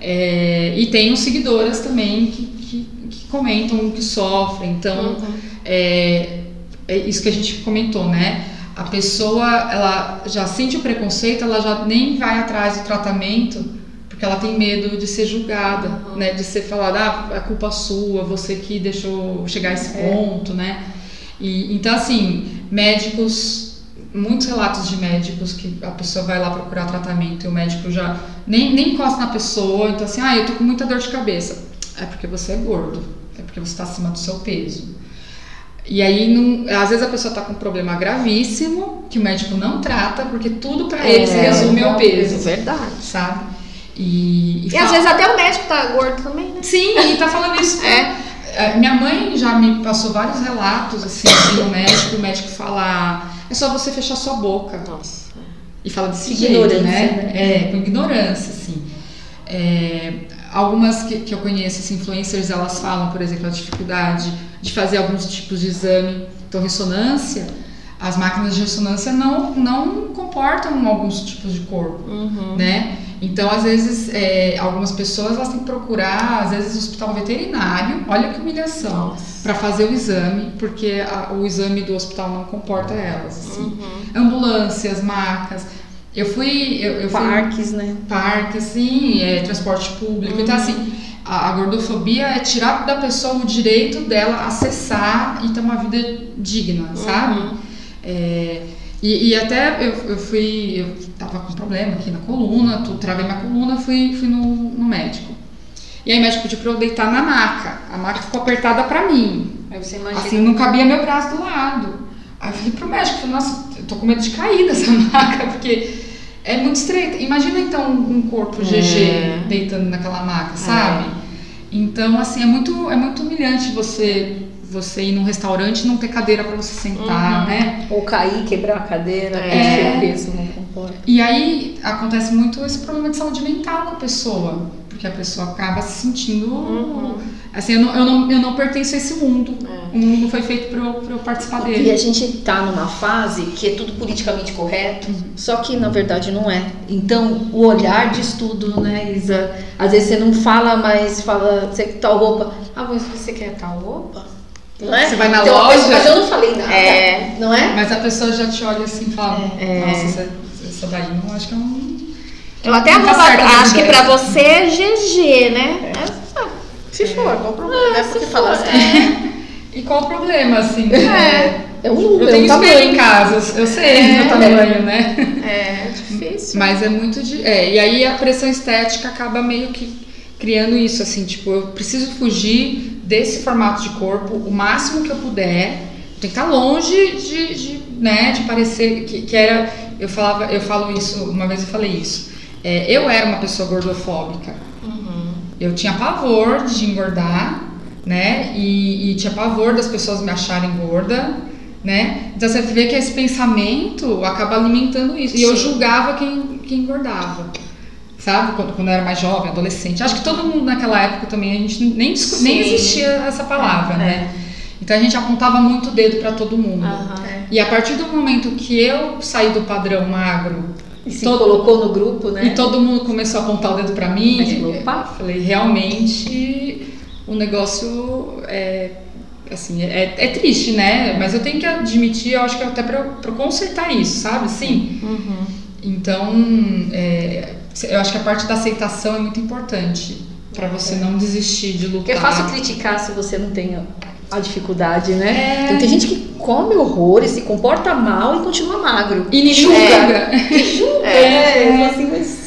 É, e tenho seguidoras também que, que, que comentam que sofrem. Então, é, é isso que a gente comentou, né? A pessoa, ela já sente o preconceito, ela já nem vai atrás do tratamento porque ela tem medo de ser julgada, né? De ser falada, ah, é culpa sua, você que deixou chegar a esse ponto, né? E, então, assim, médicos, muitos relatos de médicos que a pessoa vai lá procurar tratamento e o médico já nem, nem encosta na pessoa, então assim, ah, eu tô com muita dor de cabeça. É porque você é gordo, é porque você está acima do seu peso. E aí, não, às vezes a pessoa tá com um problema gravíssimo que o médico não trata, porque tudo pra ele se resume ao peso, Verdade. sabe? E, E fala- às vezes até o médico tá gordo também, né? Sim, e tá falando isso. <laughs> É. É, Minha mãe já me passou vários relatos assim no médico, o médico fala, é só você fechar sua boca. Nossa. E fala desse Ignorância, jeito, né? né? É, com ignorância, assim. É, algumas que, que eu conheço, assim, influencers, elas falam, por exemplo, a dificuldade de fazer alguns tipos de exame. Então, ressonância, as máquinas de ressonância não, não comportam alguns tipos de corpo, Uhum. né? Então, às vezes, é, algumas pessoas elas têm que procurar, às vezes, o hospital veterinário, olha que humilhação, para fazer o exame, porque a- o exame do hospital não comporta elas. assim. Uhum. Ambulâncias, macas. Eu fui. Eu, eu fui Parques, né? parque, assim, é, transporte público. Então, assim, a, a gordofobia é tirar da pessoa o direito dela acessar e ter uma vida digna, sabe? É, e, e até eu, eu fui, eu tava com problema aqui na coluna, tu, travei minha coluna, fui, fui no, no médico. E aí o médico pediu pra eu deitar na maca. A maca ficou apertada pra mim. Aí você imagina. Assim, não cabia meu braço do lado. Aí eu falei pro médico, falei, nossa, eu tô com medo de cair dessa <laughs> maca, porque é muito estreita. Imagina então um corpo GG deitando naquela maca, sabe? Então, assim, é muito, é muito humilhante você você ir num restaurante e não ter cadeira pra você sentar, né? Ou cair, quebrar a cadeira, É. peso não comporta. E aí acontece muito esse problema de saúde mental com a pessoa, porque a pessoa acaba se sentindo assim, eu não, eu não, eu não pertenço a esse mundo. O mundo foi feito pra eu, eu participar E dele. a gente tá numa fase que é tudo politicamente correto, só que na verdade não é. Então, o olhar diz tudo, né, Isa? Às vezes você não fala, mas fala, você quer tal roupa. Ah, mas você quer tal roupa? Não é? Você vai na Então, a pessoa- loja- Mas eu não falei nada. É. Não é? Mas a pessoa já te olha assim e fala, É. nossa, essa, essa daí não acho que é um. Eu até Não tá acho que pra você é GG, né? É. Se for, qual o problema? Não é porque fala assim. E qual o problema, assim? É. É um Eu é tenho um espelho tamanho. em casa, eu- eu sei meu tamanho, né? É difícil. Mas é muito de. É, e aí a pressão estética acaba meio que criando isso, assim, tipo, eu preciso fugir desse formato de corpo o máximo que eu puder. Tem que estar longe de, de, né, de parecer que, que era. Eu falava, eu falo isso, uma vez eu falei isso. É, eu era uma pessoa gordofóbica. Eu tinha pavor de engordar, né? E, e tinha pavor das pessoas me acharem gorda, né? Então você vê que esse pensamento acaba alimentando isso. E eu julgava quem, quem engordava. Sabe? Quando, quando eu era mais jovem, adolescente. Acho que todo mundo naquela época também, a gente nem, nem existia essa palavra, É. né? Então a gente apontava muito o dedo pra todo mundo. Aham. E a partir do momento que eu saí do padrão magro E se Todo- colocou no grupo, né? e todo mundo começou a apontar o dedo pra mim. Falou, eu "Opa." falei, realmente o negócio é assim, é, é triste, né? Mas eu tenho que admitir, eu acho que até pra, eu- pra eu consertar isso, sabe? Sim. Uhum. Então, é, eu acho que a parte da aceitação é muito importante pra você não desistir de lutar. Porque é fácil criticar se você não tem a dificuldade, né? É. Então, tem gente que come horrores, se comporta mal e continua magro. E me julga. julga. E julga, É. <laughs> falo assim, mas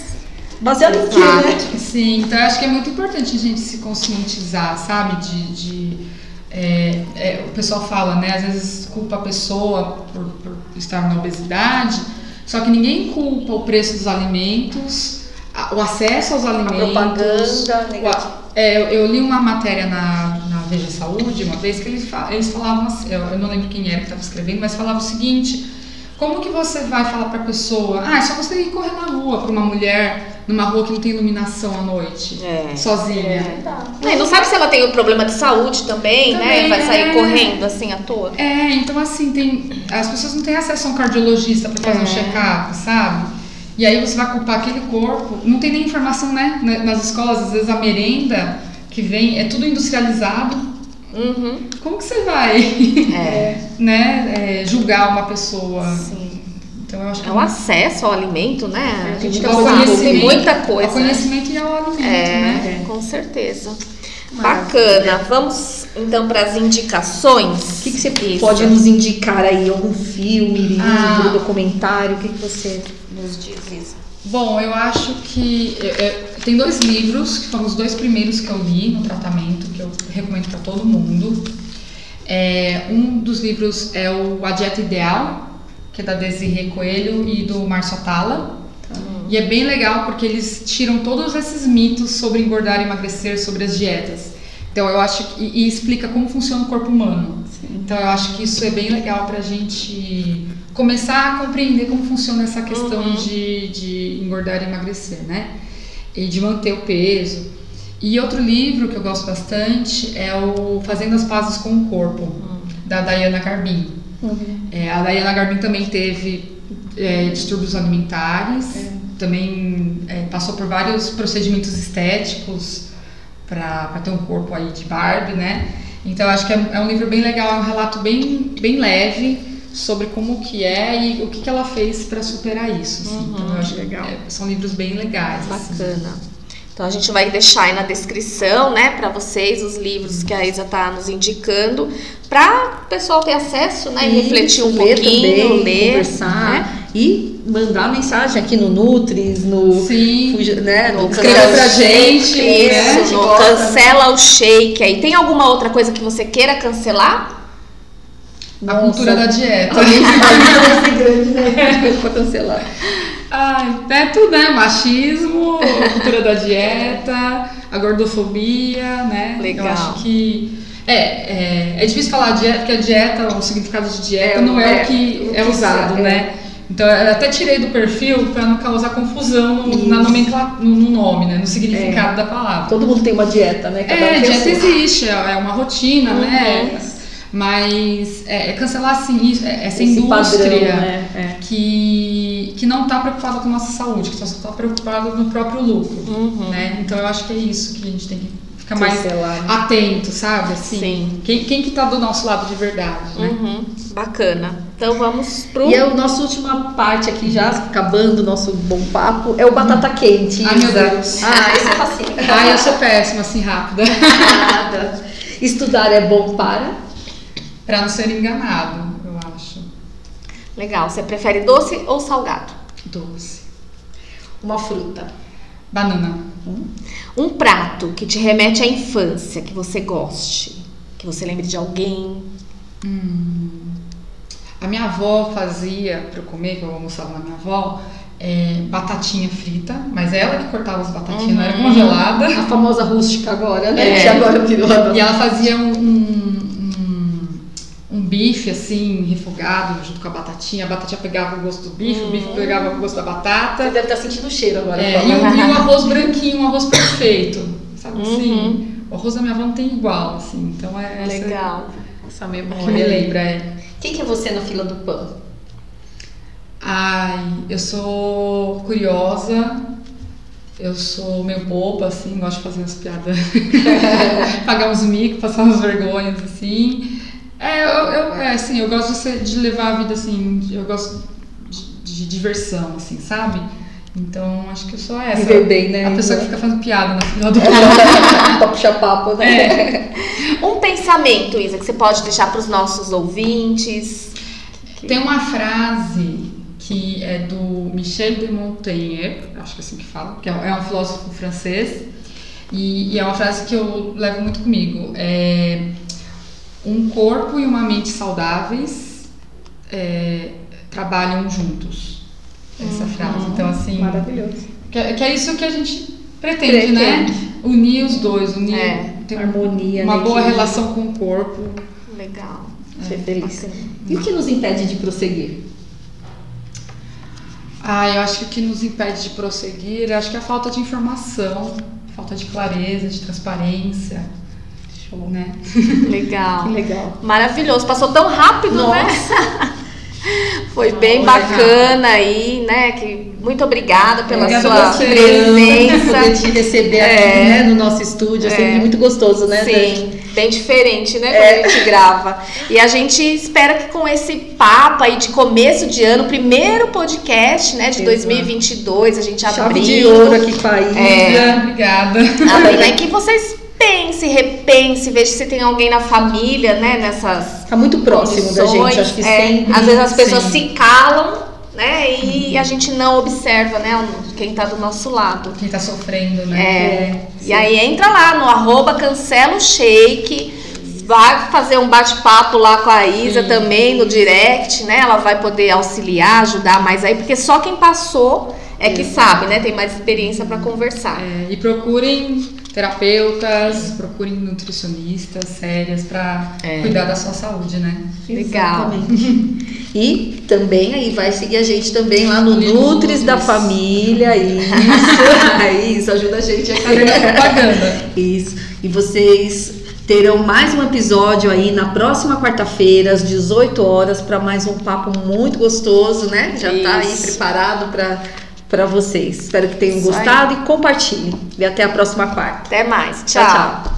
Baseado em quê, né? Sim, então eu acho que é muito importante a gente se conscientizar, sabe? De. de é, é, o pessoal fala, né? Às vezes culpa a pessoa por, por estar na obesidade, só que ninguém culpa o preço dos alimentos, o acesso aos alimentos. A propaganda negativa. É, eu, li uma matéria na, na Veja Saúde uma vez que eles, eles falavam assim, eu não lembro quem era que estava escrevendo, mas falava o seguinte: como que você vai falar para a pessoa, ah, é só você ir correr na rua para uma mulher numa rua que não tem iluminação à noite, é, sozinha. É. É, não sabe se ela tem um problema de saúde também, né? também né? Vai sair é. correndo assim à toa. É, então assim, tem, as pessoas não têm acesso a um cardiologista para fazer um é. check-up, sabe? E aí você vai culpar aquele corpo. Não tem nem informação, né? Nas escolas, às vezes a merenda que vem é tudo industrializado. Uhum. Como que você vai é. <laughs> né, é, julgar uma pessoa? Sim. Então, eu acho que é o acesso ao alimento, né? É, a gente tem muita coisa. Ao conhecimento e ao alimento, é, né? Com certeza. Bacana. Vamos então para as indicações. O que, que você Isso. pode nos indicar aí? Algum filme, livro, ah. documentário? O que, que você nos diz, Isa? Bom, eu acho que é, é, tem dois livros que foram os dois primeiros que eu li no tratamento que eu recomendo para todo mundo. É, um dos livros é o A Dieta Ideal, que é da Desiree Coelho e do Márcio Atala. Tá. E é bem legal porque eles tiram todos esses mitos sobre engordar e emagrecer, sobre as dietas. Então eu acho que, e, e explica como funciona o corpo humano. Sim. Então eu acho que isso é bem legal para a gente começar a compreender como funciona essa questão uhum. de, de engordar e emagrecer, né? E de manter o peso. E outro livro que eu gosto bastante é o Fazendo as Pazes com o Corpo, uhum. da Diana Garbin. Uhum. É, a Diana Garbin também teve é, distúrbios alimentares, é. também é, passou por vários procedimentos estéticos para ter um corpo aí de Barbie, né? Então acho que é, é um livro bem legal, é um relato bem, bem leve sobre como que é e o que, que ela fez para superar isso. Assim. Uhum, então eu acho legal. É, são livros bem legais. Assim. Bacana. Assim. Então a gente vai deixar aí na descrição, né, para vocês os livros que a Isa tá nos indicando, para o pessoal ter acesso, né, e refletir um ler pouquinho, também, ler, conversar né? e mandar mensagem aqui no Nutris, no Sim, né, no, escreva pra gente, né? isso, né? no cancela o shake aí. Tem alguma outra coisa que você queira cancelar? A Nossa. cultura da dieta. Alguém <laughs> vai grande, né? Cancelar. Ai, é tudo, né? Machismo, a cultura da dieta, a gordofobia, né? Legal. Eu acho que. É, é, é difícil falar dieta, porque a dieta, o significado de dieta é, não é, é, o que é usado, é. né? Então eu até tirei do perfil para não causar confusão no, na nomenclatura, no, no, nome, né? No significado é. da palavra. Todo mundo tem uma dieta, né? Cada é, dieta existe, é uma rotina, né? uhum. né? Mas é, é cancelar assim, isso, é, essa Esse indústria padrão, né? é. que, que não está preocupada com a nossa saúde, que só está preocupada no próprio lucro. Uhum. Né? Então eu acho que é isso que a gente tem que ficar mais atento, sabe? Assim, Sim. Quem, quem que tá do nosso lado de verdade, né? Uhum. Bacana. Então vamos pro. E a nossa última parte aqui, já acabando o nosso bom papo, é o batata quente. Ai, meu Deus. Ah, isso é facinho. Ai, eu sou péssima, assim, rápida. Nada. <laughs> Estudar é bom para? Para não ser enganado, eu acho. Legal. Você prefere doce ou salgado? Doce. Uma fruta. Banana. Hum. Um prato que te remete à infância, que você goste, que você lembre de alguém. Hum. A minha avó fazia para eu comer, que eu almoçava na minha avó, é, batatinha frita, mas ela que cortava as batatinhas, uhum. não era congelada. A famosa rústica agora, né? É. Que agora virou E ela fazia um, um um bife assim, refogado, junto com a batatinha. A batatinha pegava o gosto do bife, o bife pegava o gosto da batata. Você deve estar sentindo o cheiro agora. É, e, o, e arroz branquinho, um arroz perfeito. Sabe uhum. assim? O arroz da minha avó não tem igual, assim. Então é essa, Legal. Essa memória. Que me lembra, é. Quem que é você na fila do pão? Ai, eu sou curiosa, eu sou meio boba, assim, gosto de fazer umas piadas, <laughs> pagar uns micos, passar umas vergonhas, assim. É, eu, eu, é, assim, eu gosto de, ser, de levar a vida assim, eu gosto de, de, diversão, assim, sabe? Então, acho que eu sou essa. Viver bem, né? A pessoa que fica fazendo piada no final do <laughs> pra puxar papo, né? É. Um pensamento, Isa, que você pode deixar para os nossos ouvintes. Tem uma frase que é do Michel de Montaigne, acho que é assim que fala, que é um filósofo francês, e, e é uma frase que eu levo muito comigo. É, um corpo e uma mente saudáveis é, trabalham juntos. Essa uhum. frase. Então, assim. Maravilhoso. Que, que, é isso que a gente pretende, né? Unir os dois, unir. É, ter harmonia. Uma né, boa relação com o corpo. Legal. É. Ser feliz. E o que nos impede de prosseguir? Ah, eu acho que o que nos impede de prosseguir, acho que é a falta de informação, falta de clareza, de transparência. Show, né? <laughs> Legal. que legal. Maravilhoso. Passou tão rápido, né? Nossa. né? <laughs> Foi bem bacana aí, né? Que muito obrigada pela obrigada sua você, presença. Poder te receber é. aqui, né, no nosso estúdio, é, é sempre muito gostoso, né? Sim, bem diferente, né, é. quando a gente grava. E a gente espera que com esse papo aí de começo de ano, primeiro podcast, né, de Exato. 2022, a gente abrindo. Chave de ouro aqui com a Ida. É, obrigada. Abrindo que vocês pense, repense, veja se tem alguém na família, né, nessas Tá muito próximo da gente, acho que é, sempre. Às vezes as pessoas se calam, né, e uhum. a gente não observa, né, quem tá do nosso lado. Quem tá sofrendo, né. É. é e aí entra lá no arroba cancela o shake, vai fazer um bate-papo lá com a Isa sim. também no direct, né, ela vai poder auxiliar, ajudar mais aí, porque só quem passou é que sabe, né? Tem mais experiência para conversar. É, e procurem terapeutas, procurem nutricionistas sérias para é. cuidar da sua saúde, né? Legal. Exatamente. E também aí vai seguir a gente também lá no Nutris, da Família. Isso. <laughs> isso ajuda a gente a fazer propaganda. Isso. E vocês terão mais um episódio aí na próxima quarta-feira, às 18 horas, para mais um papo muito gostoso, né? Já está aí preparado para para vocês. Espero que tenham Isso gostado aí. e compartilhem. E até a próxima quarta. Até mais. tchau. tchau. tchau.